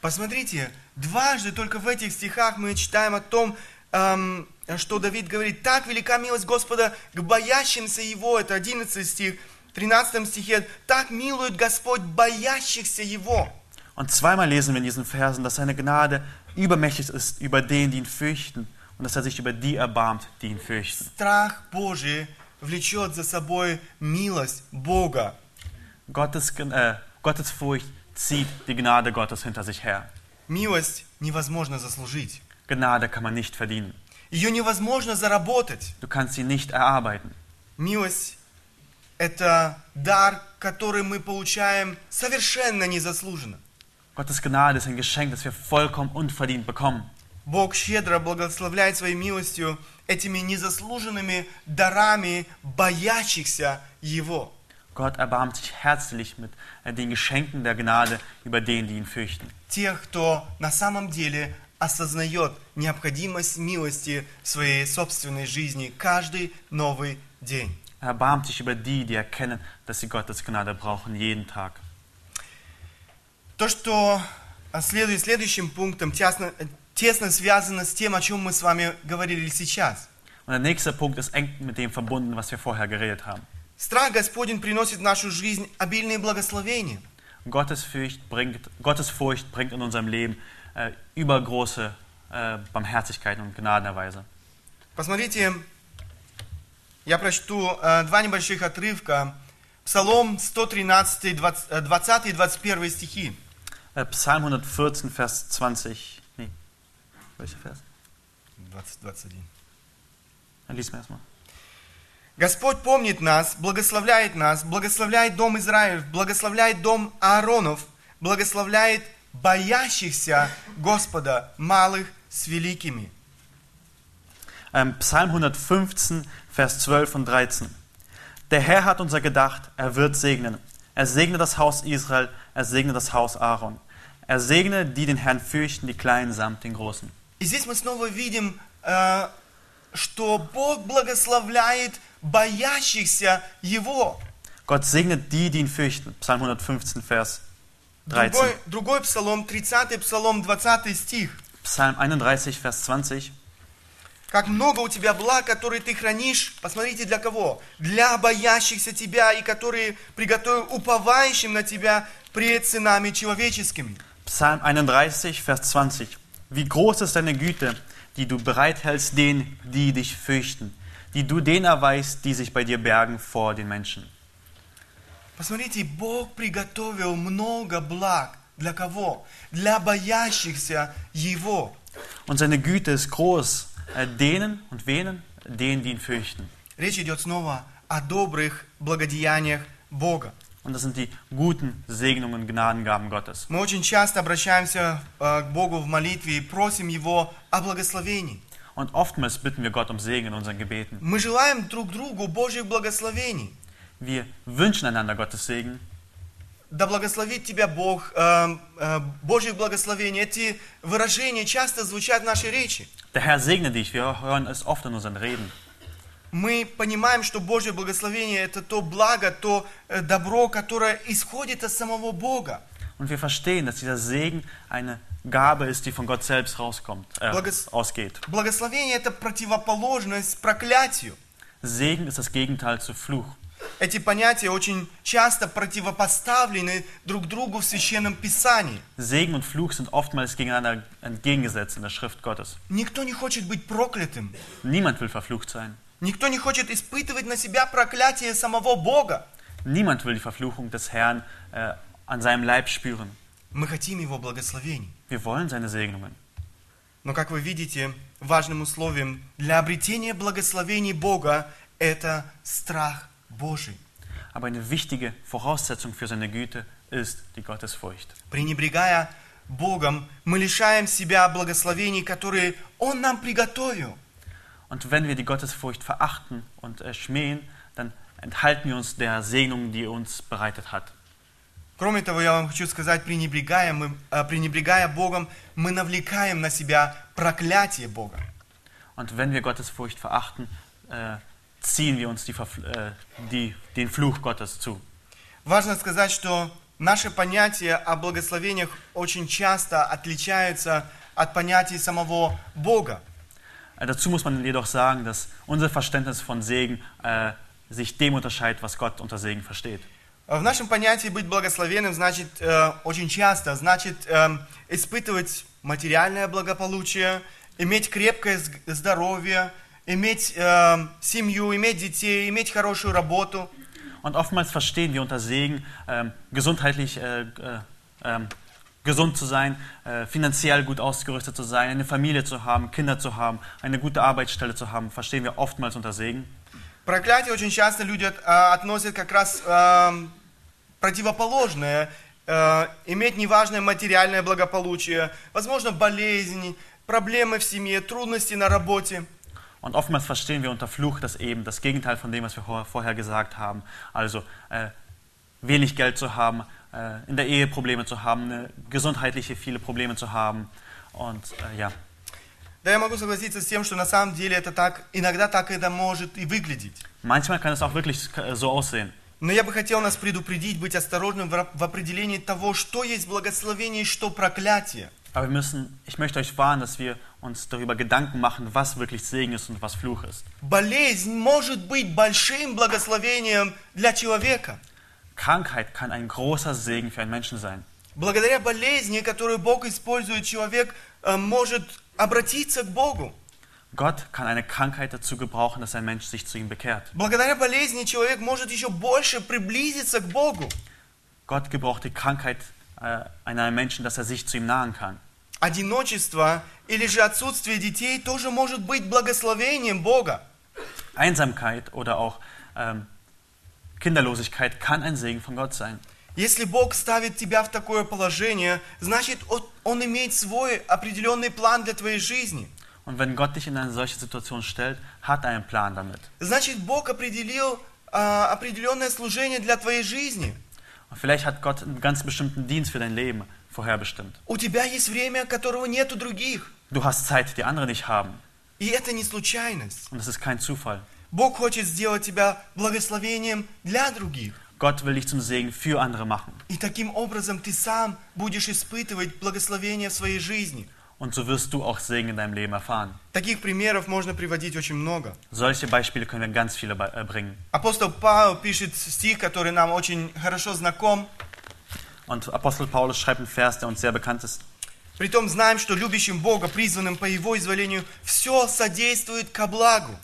Посмотрите, дважды только в этих стихах мы читаем о том, эм, что Давид говорит, так велика милость Господа к боящимся Его, это 11 стих, в 13 стихе, так милует Господь боящихся Его. Und zweimal lesen wir in diesen Versen, dass seine Gnade übermächtig ist über den, die ihn fürchten und dass er sich über die erbarmt, die ihn fürchten. Страх Божий влечет за собой милость Бога. Gottes, äh, Gottes Furcht zieht die Gnade Gottes hinter sich her. Милость невозможно заслужить. Gnade kann man nicht verdienen. Ее невозможно заработать. Du kannst sie nicht erarbeiten. Милость – это дар, который мы получаем совершенно незаслуженно. Gottes Gnade ist ein Geschenk, das wir vollkommen unverdient bekommen. Бог щедро благословляет своей милостью этими незаслуженными дарами боящихся Его. Gott erbarmt sich herzlich mit äh, den Geschenken der Gnade über denen, die ihn fürchten. Тех, кто на самом деле осознает необходимость милости в своей собственной жизни каждый новый день. Er erbarmt sich über die, die erkennen, dass sie Gottes Gnade brauchen, jeden Tag. То, что а, следует следующим пунктом, тесно, тесно связано с тем, о чем мы с вами говорили сейчас. Und der nächste Punkt ist eng mit dem verbunden, was wir vorher geredet haben. Страх Господень приносит в нашу жизнь обильные благословения. Gottesfurcht bringt, Gottesfurcht bringt in unserem Leben äh, übergroße äh, Barmherzigkeit und Gnadenerweise. Посмотрите, я прочту э, два небольших отрывка. Псалом 113, 20, э, 20 и 21 стихи. Äh, Psalm 114, Vers 20. Nee, welcher Vers? 20, 21. Dann lies mir erstmal. Господь помнит нас, благословляет нас, благословляет дом Израилев, благословляет дом Ааронов, благословляет боящихся Господа, малых с великими. Ähm, Psalm 115, Vers 12 und 13. Der Herr hat unser gedacht, er wird segnen. Er segne das Haus Israel, er segne das Haus Aaron. Er segne die den Herrn fürchten, die Kleinen samt den Großen. И здесь мы снова видим, э, что Бог благословляет боящихся Его. Gott segnet die, die ihn fürchten. Psalm 115, Vers 13. Другой, другой псалом, 30 псалом, 20 стих. Psalm 31, Vers 20. Как много у тебя благ, которые ты хранишь, посмотрите для кого? Для боящихся тебя и которые приготовил уповающим на тебя пред сынами человеческими. Psalm 31, Vers 20. Wie groß ist deine Güte, die du bereithältst denen, die dich fürchten, die du denen erweist, die sich bei dir bergen vor den Menschen. Посмотрите, Бог приготовил много благ. Для кого? Для боящихся Его. Und seine Güte ist groß denen und wenen, denen, die ihn fürchten. Речь идет снова о добрых благодеяниях Бога. Und das sind die guten Segnungen, Gnadengaben Gottes. Мы очень часто обращаемся э, к Богу в молитве и просим Его о благословении. Und oftmals bitten wir Gott um Segen in unseren Gebeten. Мы желаем друг другу Божьих благословений. Wir wünschen einander Gottes Segen. Да благословит тебя Бог, э, э, Божьих благословений. Эти выражения часто звучат в нашей речи. Der Herr segne dich. Wir hören es oft in unseren Reden. Мы понимаем, что Божье благословение – это то благо, то э, добро, которое исходит от самого Бога. Und wir verstehen, dass dieser Segen eine Gabe ist, die von Gott selbst rauskommt, äh, Благос- ausgeht. Благословение – это противоположность проклятию. Segen ist das Gegenteil zu Fluch. Эти понятия очень часто противопоставлены друг другу в Священном Писании. Segen und Fluch sind oftmals gegeneinander entgegengesetzt in der Schrift Gottes. Никто не хочет быть проклятым. Niemand will verflucht sein. Никто не хочет испытывать на себя проклятие самого Бога. Niemand will die Verfluchung des Herrn äh, an seinem Leib spüren. Мы хотим Его благословений. Wir wollen seine Segnungen. Но, как вы видите, важным условием для обретения благословений Бога – это страх Божий. Aber eine wichtige Voraussetzung für seine Güte ist die Gottesfurcht. Пренебрегая Богом, мы лишаем себя благословений, которые Он нам приготовил. Und wenn wir die Gottesfurcht verachten und äh, schmähen, dann enthalten wir uns der Segnung, die er uns bereitet hat. Кроме того, я вам хочу сказать, пренебрегая, мы, э, пренебрегая Богом, мы навлекаем на себя проклятие Бога. Und wenn wir Gottesfurcht verachten, äh, ziehen wir uns die, äh, die, den Fluch Gottes zu. Важно сказать, что наши понятия о благословениях очень часто отличаются от понятий самого Бога. Äh, dazu muss man jedoch sagen, dass unser Verständnis von Segen äh, sich dem unterscheidet, was Gott unter Segen versteht. В нашем понятии быть благословенным значит э, очень часто, значит эм, испытывать материальное благополучие, иметь крепкое здоровье, иметь эм, семью, иметь детей, иметь хорошую работу. Und oftmals verstehen wir unter Segen ähm, gesundheitlich äh, äh, ähm, gesund zu sein, äh, finanziell gut ausgerüstet zu sein, eine Familie zu haben, Kinder zu haben, eine gute Arbeitsstelle zu haben, verstehen wir oftmals unter Segen. Проклятие очень часто люди от- а, относят как раз эм, противоположное. Э, иметь неважное материальное благополучие, возможно, болезнь, проблемы в семье, трудности на работе. Und oftmals verstehen wir unter Fluch das eben, das Gegenteil von dem, was wir vor- vorher gesagt haben. Also äh, wenig Geld zu haben, äh, in der Ehe Probleme zu haben, eine gesundheitliche viele Probleme zu haben. Und äh, ja, Да, я могу согласиться с тем, что на самом деле это так, иногда так это может и выглядеть. manchmal kann es auch wirklich äh, so aussehen. Но я бы хотел нас предупредить, быть осторожным в в определении того, что есть благословение и что проклятие. Aber wir müssen, ich möchte euch warnen, dass wir uns darüber Gedanken machen, was wirklich Segen ist und was Fluch ist. Болезнь может быть большим благословением для человека. Krankheit kann ein großer Segen für einen Menschen sein. Благодаря болезни, которую Бог использует, человек э, может обратиться к Богу. Gott kann eine Krankheit dazu gebrauchen, dass ein Mensch sich zu ihm bekehrt. Благодаря болезни человек может еще больше приблизиться к Богу. Gott gebraucht die Krankheit äh, einem Menschen, dass er sich zu ihm nahen kann. Одиночество или же отсутствие детей тоже может быть благословением Бога. Einsamkeit oder auch ähm, Kinderlosigkeit kann ein Segen von Gott sein. Если Бог ставит тебя в такое положение, значит Он, имеет свой определенный план для твоей жизни. Und wenn Gott dich in eine solche Situation stellt, hat er einen Plan damit. Значит, Бог определил а, определенное служение для твоей жизни. Und vielleicht hat Gott einen ganz bestimmten Dienst für dein Leben vorherbestimmt. У тебя есть время, которого нет у других. Du hast Zeit, die andere nicht haben. И это не случайность. Und es ist kein Zufall. Бог хочет сделать тебя благословением для других. Gott will dich zum Segen für andere machen. И таким образом ты сам будешь испытывать благословение в своей жизни. Und so wirst du auch Segen in deinem Leben erfahren. Таких примеров можно приводить очень много. Solche Beispiele können wir ganz viele äh, bringen. Апостол Павел пишет стих, который нам очень хорошо знаком. Und Apostel Paulus schreibt einen Vers, der uns sehr bekannt ist. Притом знаем, что любящим Бога, призванным по Его изволению, все содействует ко благу.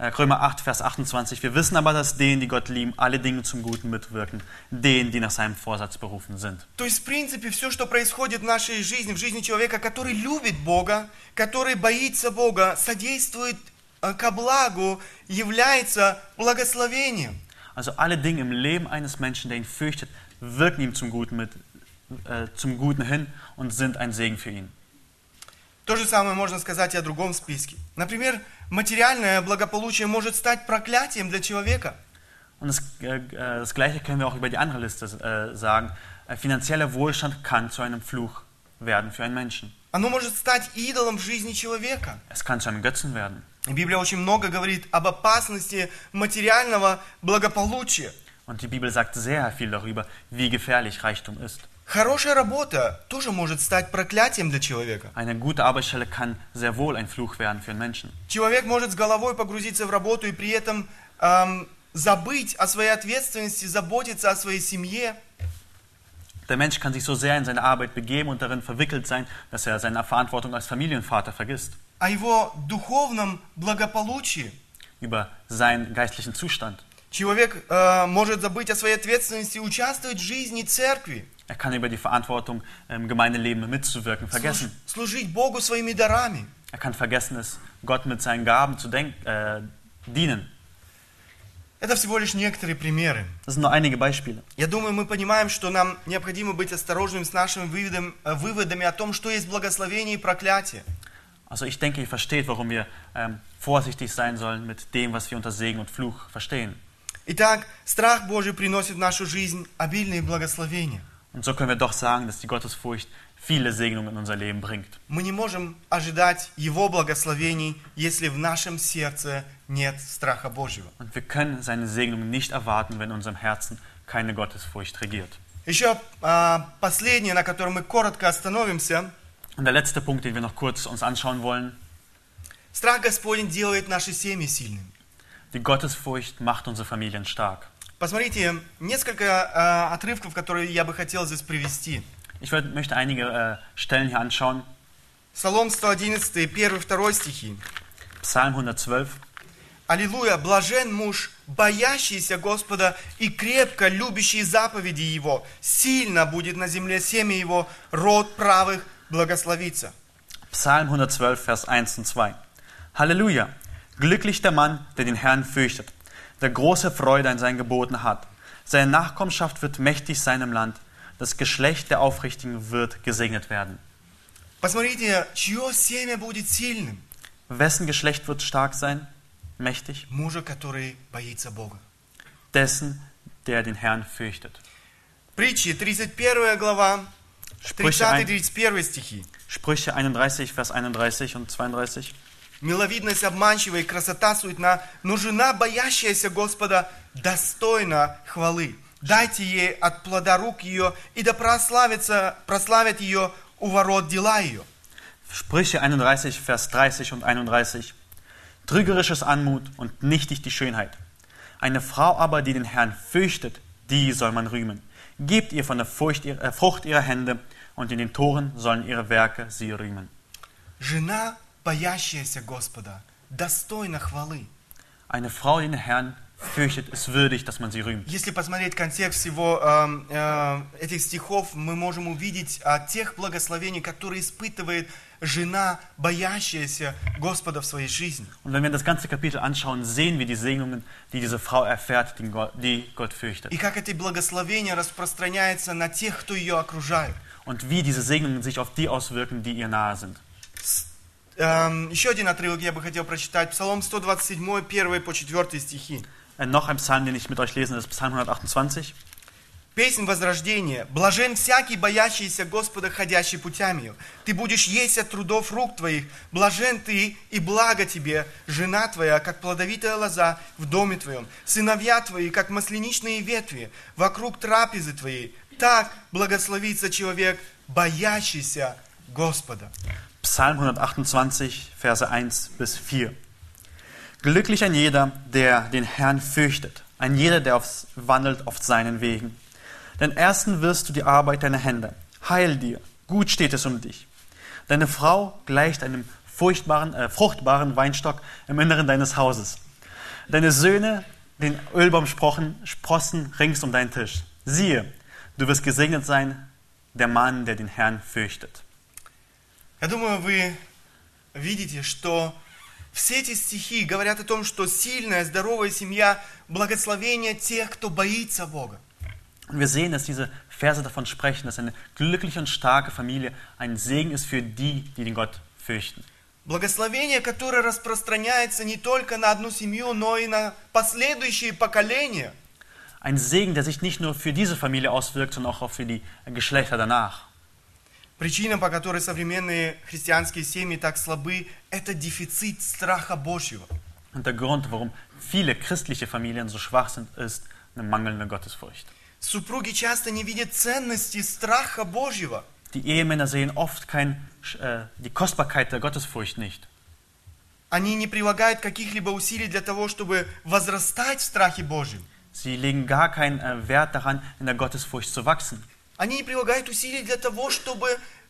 Äh, Römer 8, Vers 28. Wir wissen aber, dass denen, die Gott lieben, alle Dinge zum Guten mitwirken. Denen, die nach seinem Vorsatz berufen sind. То есть, в принципе, все, что происходит в нашей жизни, в жизни человека, который любит Бога, который боится Бога, содействует э, ко благу, является благословением. Also alle Dinge im Leben eines Menschen, der ihn fürchtet, wirken ihm zum Guten mit, äh, zum Guten hin und sind ein Segen für ihn. То же самое можно сказать и о другом списке. Например, материальное благополучие может стать проклятием для человека. Und das, äh, äh, das Gleiche können wir auch über die andere Liste äh, sagen. Äh, finanzieller Wohlstand kann zu einem Fluch werden für einen Menschen. Оно может стать идолом в жизни человека. Es kann zu einem Götzen werden. И Библия очень много говорит об опасности материального благополучия. Und die Bibel sagt sehr viel darüber, wie gefährlich Reichtum ist. Хорошая работа тоже может стать проклятием для человека. Eine gute Arbeitsstelle kann sehr wohl ein Fluch werden für einen Menschen. Человек может с головой погрузиться в работу и при этом эм, забыть о своей ответственности, заботиться о своей семье. Der Mensch kann sich so sehr in seine Arbeit begeben und darin verwickelt sein, dass er seine Verantwortung als Familienvater vergisst. о его духовном благополучии. Über seinen geistlichen Zustand. Человек э, может забыть о своей ответственности и участвовать в жизни церкви, Er kann über die Verantwortung im Gemeindeleben mitzuwirken служ- vergessen. служить Богу своими дарами. Er kann vergessen, es Gott mit seinen Gaben zu denk äh, dienen. Это всего лишь некоторые примеры. Das sind nur einige Beispiele. Я думаю, мы понимаем, что нам необходимо быть осторожными с нашими выводом- э, выводами о том, что есть благословение и проклятие. Also ich denke, ihr versteht, warum wir ähm, vorsichtig sein sollen mit dem, was wir unter Segen und Fluch verstehen. Итак, страх Божий приносит в нашу жизнь обильные благословения. Und so können wir doch sagen, dass die Gottesfurcht viele Segnungen in unser Leben bringt. Мы не можем ожидать Его благословений, если в нашем сердце нет страха Божьего. Und wir können seine Segnungen nicht erwarten, wenn in unserem Herzen keine Gottesfurcht regiert. Еще а, последнее, на котором мы коротко остановимся. Und der letzte Punkt, den wir noch kurz uns anschauen wollen, Страх Господень делает наши семьи сильными. Die Gottesfurcht macht unsere Familien stark. Посмотрите, несколько а, отрывков, которые я бы хотел здесь привести. Ich würd, möchte einige äh, Stellen hier anschauen. Псалом 111, 1-2 стихи. Psalm 112. Аллилуйя, блажен муж, боящийся Господа и крепко любящий заповеди Его. Сильно будет на земле семя Его, род правых благословится. Psalm 112, Vers 1 und 2. Halleluja! Glücklich der Mann, der den Herrn fürchtet, der große Freude an seinen Geboten hat. Seine Nachkommenschaft wird mächtig sein im Land. Das Geschlecht der Aufrichtigen wird gesegnet werden. Посмотрите, чье семя будет сильным? Wessen Geschlecht wird stark sein? Mächtig? Мужа, который боится Бога. Dessen, der den Herrn fürchtet. Притчи, 31 глава, Sprüche, ein, 30-31 стихи. Sprüche 31, Vers 31 und 32. Миловидность обманчива и красота суетна, но жена, боящаяся Господа, достойна хвалы. Дайте ей от плода рук ее, и да прославится, прославят ее у ворот дела ее. Sprüche 31, Vers 30 und 31. Trügerisches Anmut und nichtig die Schönheit. Eine Frau aber, die den Herrn fürchtet, die soll man rühmen. Gebt ihr von der Furcht, äh, Frucht ihrer Hände, und in den Toren sollen ihre Werke sie rühmen. Жена, боящаяся Господа, достойна хвалы. Eine Frau, die den Herrn fürchtet, ist würdig, dass man sie rühmt. Если посмотреть контекст всего эм, э, этих стихов, мы можем увидеть о тех благословений, которые испытывает жена, боящаяся Господа в своей жизни. Und wenn wir das ganze Kapitel anschauen, sehen wir die Segnungen, die diese Frau erfährt, die Gott, die Gott fürchtet. И как эти благословения распространяются на тех, кто ее окружает. Und wie diese Segnungen sich auf die auswirken, die ihr nahe sind. Эм, еще один отрывок я бы хотел прочитать. Псалом 127, 1 по 4 стихи. Äh, noch ein Psalm, den ich mit euch lese, ist Psalm 128. Песнь возрождения. Блажен всякий, боящийся Господа, ходящий путями. Ты будешь есть от трудов рук твоих. Блажен ты и благо тебе, жена твоя, как плодовитая лоза в доме твоем. Сыновья твои, как масляничные ветви, вокруг трапезы твоей. Так благословится человек, боящийся Господа. Psalm 128, Verse 1 bis 4. Glücklich ein jeder, der den Herrn fürchtet, ein jeder, der aufs, wandelt auf seinen Wegen. Denn ersten wirst du die Arbeit deiner Hände. Heil dir, gut steht es um dich. Deine Frau gleicht einem furchtbaren, äh, fruchtbaren Weinstock im Inneren deines Hauses. Deine Söhne den Ölbaum sprochen, sprossen rings um deinen Tisch. Siehe, du wirst gesegnet sein, der Mann, der den Herrn fürchtet. Я думаю, вы видите, что все эти стихи говорят о том, что сильная, здоровая семья – благословение тех, кто боится Бога. Und wir sehen, dass diese Verse davon sprechen, dass eine glückliche und starke Familie ein Segen ist für die, die den Gott fürchten. Благословение, которое распространяется не только на одну семью, но и на последующие поколения. Ein Segen, der sich nicht nur für diese Familie auswirkt, sondern auch für die Geschlechter danach. Причина, по которой современные христианские семьи так слабы, это дефицит страха Божьего. Und der Grund, warum viele christliche Familien so schwach sind, ist eine mangelnde Gottesfurcht. Супруги часто не видят ценности страха Божьего. Die Ehemänner sehen oft kein, äh, die Kostbarkeit der Gottesfurcht nicht. Они не прилагают каких-либо усилий для того, чтобы возрастать в страхе Божьем. Sie legen gar keinen äh, Wert daran, in der Gottesfurcht zu wachsen. Они не прилагают усилий для того, чтобы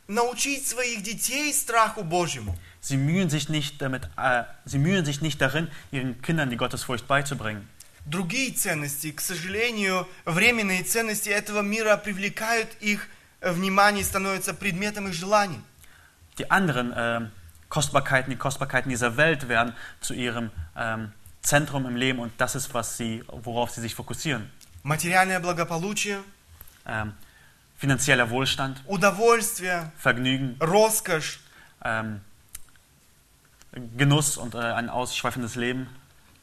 научить своих детей страху Божьему. Sie mühen sich nicht damit, äh, sie mühen sich nicht darin, ihren Kindern die Gottesfurcht beizubringen. Другие ценности, к сожалению, временные ценности этого мира привлекают их э, внимание и становятся предметом их желаний. Die anderen ähm, Kostbarkeiten, die Kostbarkeiten dieser Welt werden zu ihrem ähm, Zentrum im Leben und das ist, was sie, worauf sie sich fokussieren. Материальное благополучие, Ähm, finanzieller Wohlstand, удовольствие, Vergnügen, роскошь, ähm, Genuss und äh, ein ausschweifendes Leben,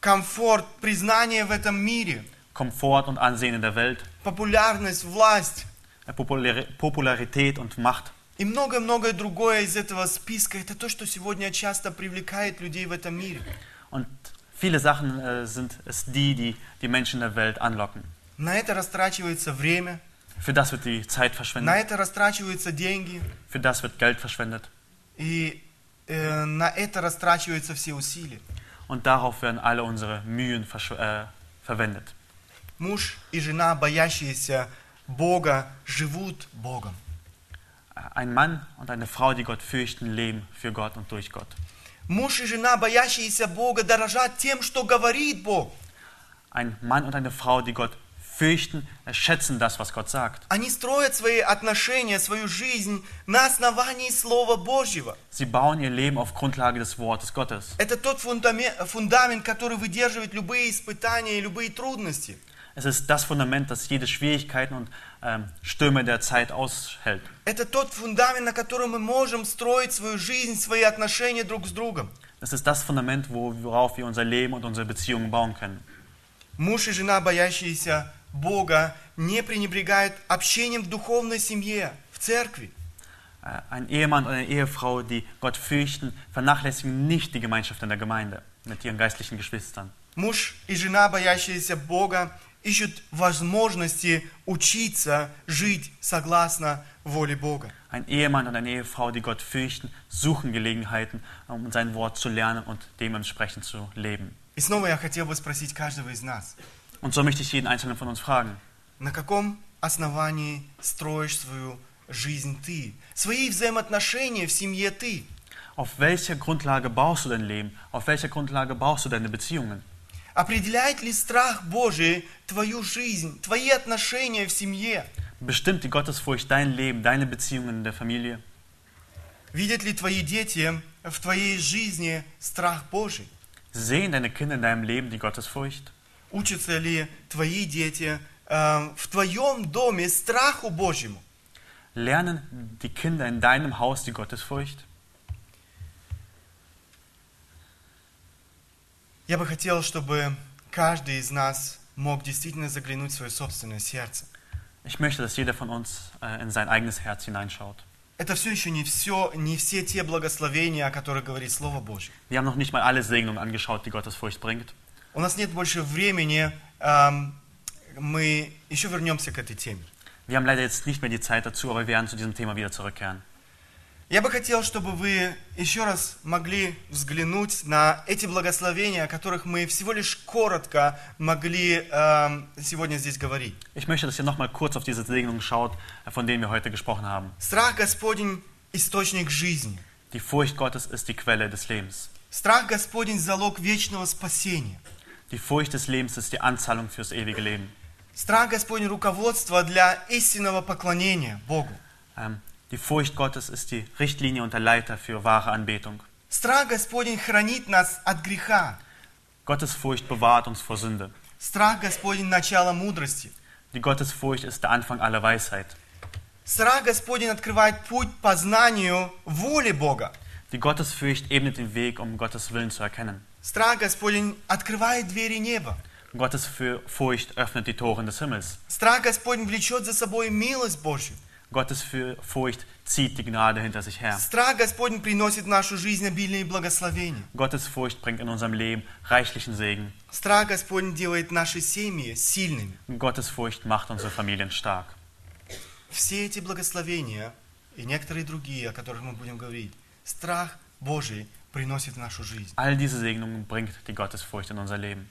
комфорт, признание в этом мире, Komfort und Ansehen in der Welt, популярность, власть äh, Populari Popularität und Macht. и многое-многое другое из этого списка. Это то, что сегодня часто привлекает людей в этом мире. Und viele Sachen äh, sind es die, die die Menschen der Welt anlocken. На это растрачивается время, Für das wird die Zeit на verschwendet, это растрачиваются деньги, für das wird Geld verschwendet и э, на это растрачиваются все усилия. und darauf werden alle unsere Mühen verschw- äh, verwendet. Муж и жена, боящиеся Бога, живут Богом. Ein Mann und eine Frau, die Gott fürchten, leben für Gott und durch Gott. Муж и жена, боящиеся Бога, дорожат тем, что говорит Бог. Ein Mann und eine Frau, die Gott fürchten, schätzen das, was Gott sagt. Они строят свои отношения, свою жизнь на основании Слова Божьего. Sie bauen ihr Leben auf Grundlage des Wortes Gottes. Это тот фундамент, фундамент, который выдерживает любые испытания и любые трудности. Es ist das Fundament, das jede Schwierigkeiten und ähm, Stürme der Zeit aushält. Это тот фундамент, на котором мы можем строить свою жизнь, свои отношения друг с другом. Es ist das Fundament, wo, worauf wir unser Leben und unsere Beziehungen bauen können. Муж и жена, боящиеся Бога, не пренебрегают общением в духовной семье, в церкви. Äh, Ein Ehemann oder eine Ehefrau, die Gott fürchten, vernachlässigen nicht die Gemeinschaft in der Gemeinde mit ihren geistlichen Geschwistern. Муж и жена, боящиеся Бога, ищут возможности учиться жить согласно воле Бога. Ein Ehemann und eine Ehefrau, die Gott fürchten, suchen Gelegenheiten, um sein Wort zu lernen und dementsprechend zu leben. И снова я хотел бы спросить каждого из нас, Und so möchte ich jeden Einzelnen von uns fragen, на каком основании строишь свою жизнь ты? Свои взаимоотношения в семье ты? auf welcher Grundlage baust du dein Leben? Auf welcher Grundlage baust du deine Beziehungen? Определяет ли страх Божий твою жизнь, твои отношения в семье? Bestimmt die Gottesfurcht dein Leben, deine Beziehungen in der Familie? Видят ли твои дети в твоей жизни страх Божий? Sehen deine Kinder in deinem Leben die Gottesfurcht? Учатся ли твои дети э, в твоем доме страху Божьему? Lernen die Kinder in deinem Haus die Gottesfurcht? Я бы хотел, чтобы каждый из нас мог действительно заглянуть в свое собственное сердце. Ich möchte, dass jeder von uns äh, in sein eigenes Herz hineinschaut. Это все еще не все, не все те благословения, о которых говорит Слово Божье. Wir haben noch nicht mal alle Segnungen angeschaut, die Gottesfurcht bringt. У нас нет больше времени, мы еще вернемся к этой теме. Wir haben leider jetzt nicht mehr die Zeit dazu, aber wir werden zu diesem Thema wieder zurückkehren. Я бы хотел, чтобы вы еще раз могли взглянуть на эти благословения, о которых мы всего лишь коротко могли эм, сегодня здесь говорить. Ich möchte, dass ihr nochmal kurz auf diese Segnungen schaut, äh, von denen wir heute gesprochen haben. Страх Господень – источник жизни. Die Furcht Gottes ist die Quelle des Lebens. Страх Господень – залог вечного спасения. Die Furcht des Lebens ist die Anzahlung fürs ewige Leben. Страх Господень – руководство для истинного поклонения Богу. Ähm, die Furcht Gottes ist die Richtlinie und der Leiter für wahre Anbetung. Страх Господень хранит нас от греха. Gottes Furcht bewahrt uns vor Sünde. Страх Господень – начало мудрости. Die Gottesfurcht ist der Anfang aller Weisheit. Страх Господень открывает путь по знанию воли Бога. Die Gottesfurcht ebnet den Weg, um Gottes Willen zu erkennen. Страх Господень открывает двери неба. Gottes Furcht öffnet die Toren des Himmels. Страх Господень влечет за собой милость Божью. Gottes Furcht zieht die Gnade hinter sich her. Страх Господень приносит в нашу жизнь обильные благословения. Gottes Furcht bringt in unserem Leben reichlichen Segen. Страх Господень делает наши семьи сильными. Gottes Furcht macht unsere Familien stark. Все эти благословения и некоторые другие, о которых мы будем говорить, страх Божий приносит в нашу жизнь. All diese Segnungen bringt die Gottesfurcht in unser Leben.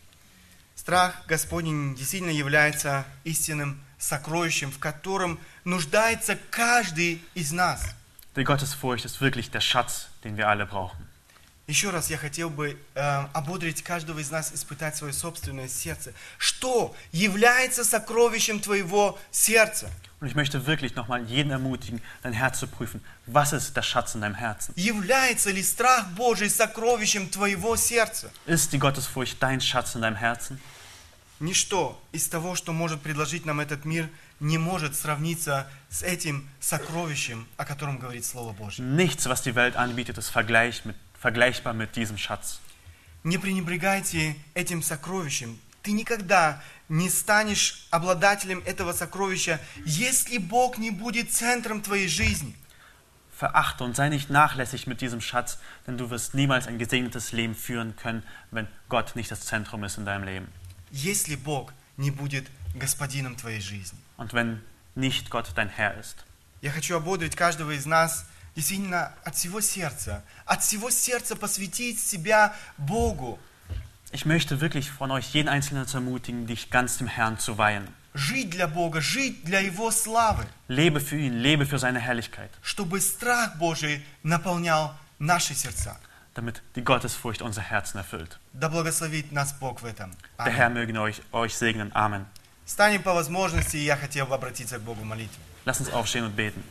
Страх Господень действительно является истинным сокровищем, в котором нуждается каждый из нас. Die Gottesfurcht ist wirklich der Schatz, den wir alle brauchen. Еще раз я хотел бы э, ободрить каждого из нас испытать свое собственное сердце. Что является сокровищем твоего сердца? Und ich möchte wirklich nochmal jeden ermutigen, dein Herz zu prüfen. Was ist der Schatz in deinem Herzen? Является ли страх Божий сокровищем твоего сердца? Ist die Gottesfurcht dein Schatz in deinem Herzen? Ничто из того, что может предложить нам этот мир, не может сравниться с этим сокровищем, о котором говорит Слово Божье. Nichts, was die Welt anbietet, ist vergleich mit, vergleichbar mit diesem Schatz. Не пренебрегайте этим сокровищем. Ты никогда не станешь обладателем этого сокровища, если Бог не будет центром твоей жизни. Verachte und sei nicht nachlässig mit diesem Schatz, denn du wirst niemals ein gesegnetes Leben führen können, wenn Gott nicht das Zentrum ist in deinem Leben. Если Бог не будет господином твоей жизни. Und wenn nicht Gott dein Herr ist. Я хочу ободрить каждого из нас действительно от всего сердца, от всего сердца посвятить себя Богу, Ich möchte wirklich von euch jeden Einzelnen zu ermutigen, dich ganz dem Herrn zu weihen. жить для Бога, жить для Его славы, Lebe für ihn, lebe für seine Herrlichkeit. чтобы страх Божий наполнял наши сердца. damit die Gottesfurcht unser Herzen erfüllt. Да благословит нас Бог в этом. Der Аминь. Herr möge euch, euch segnen. Amen. Станем по возможности, и я хотел бы обратиться к Богу в молитве. Lass uns aufstehen und beten.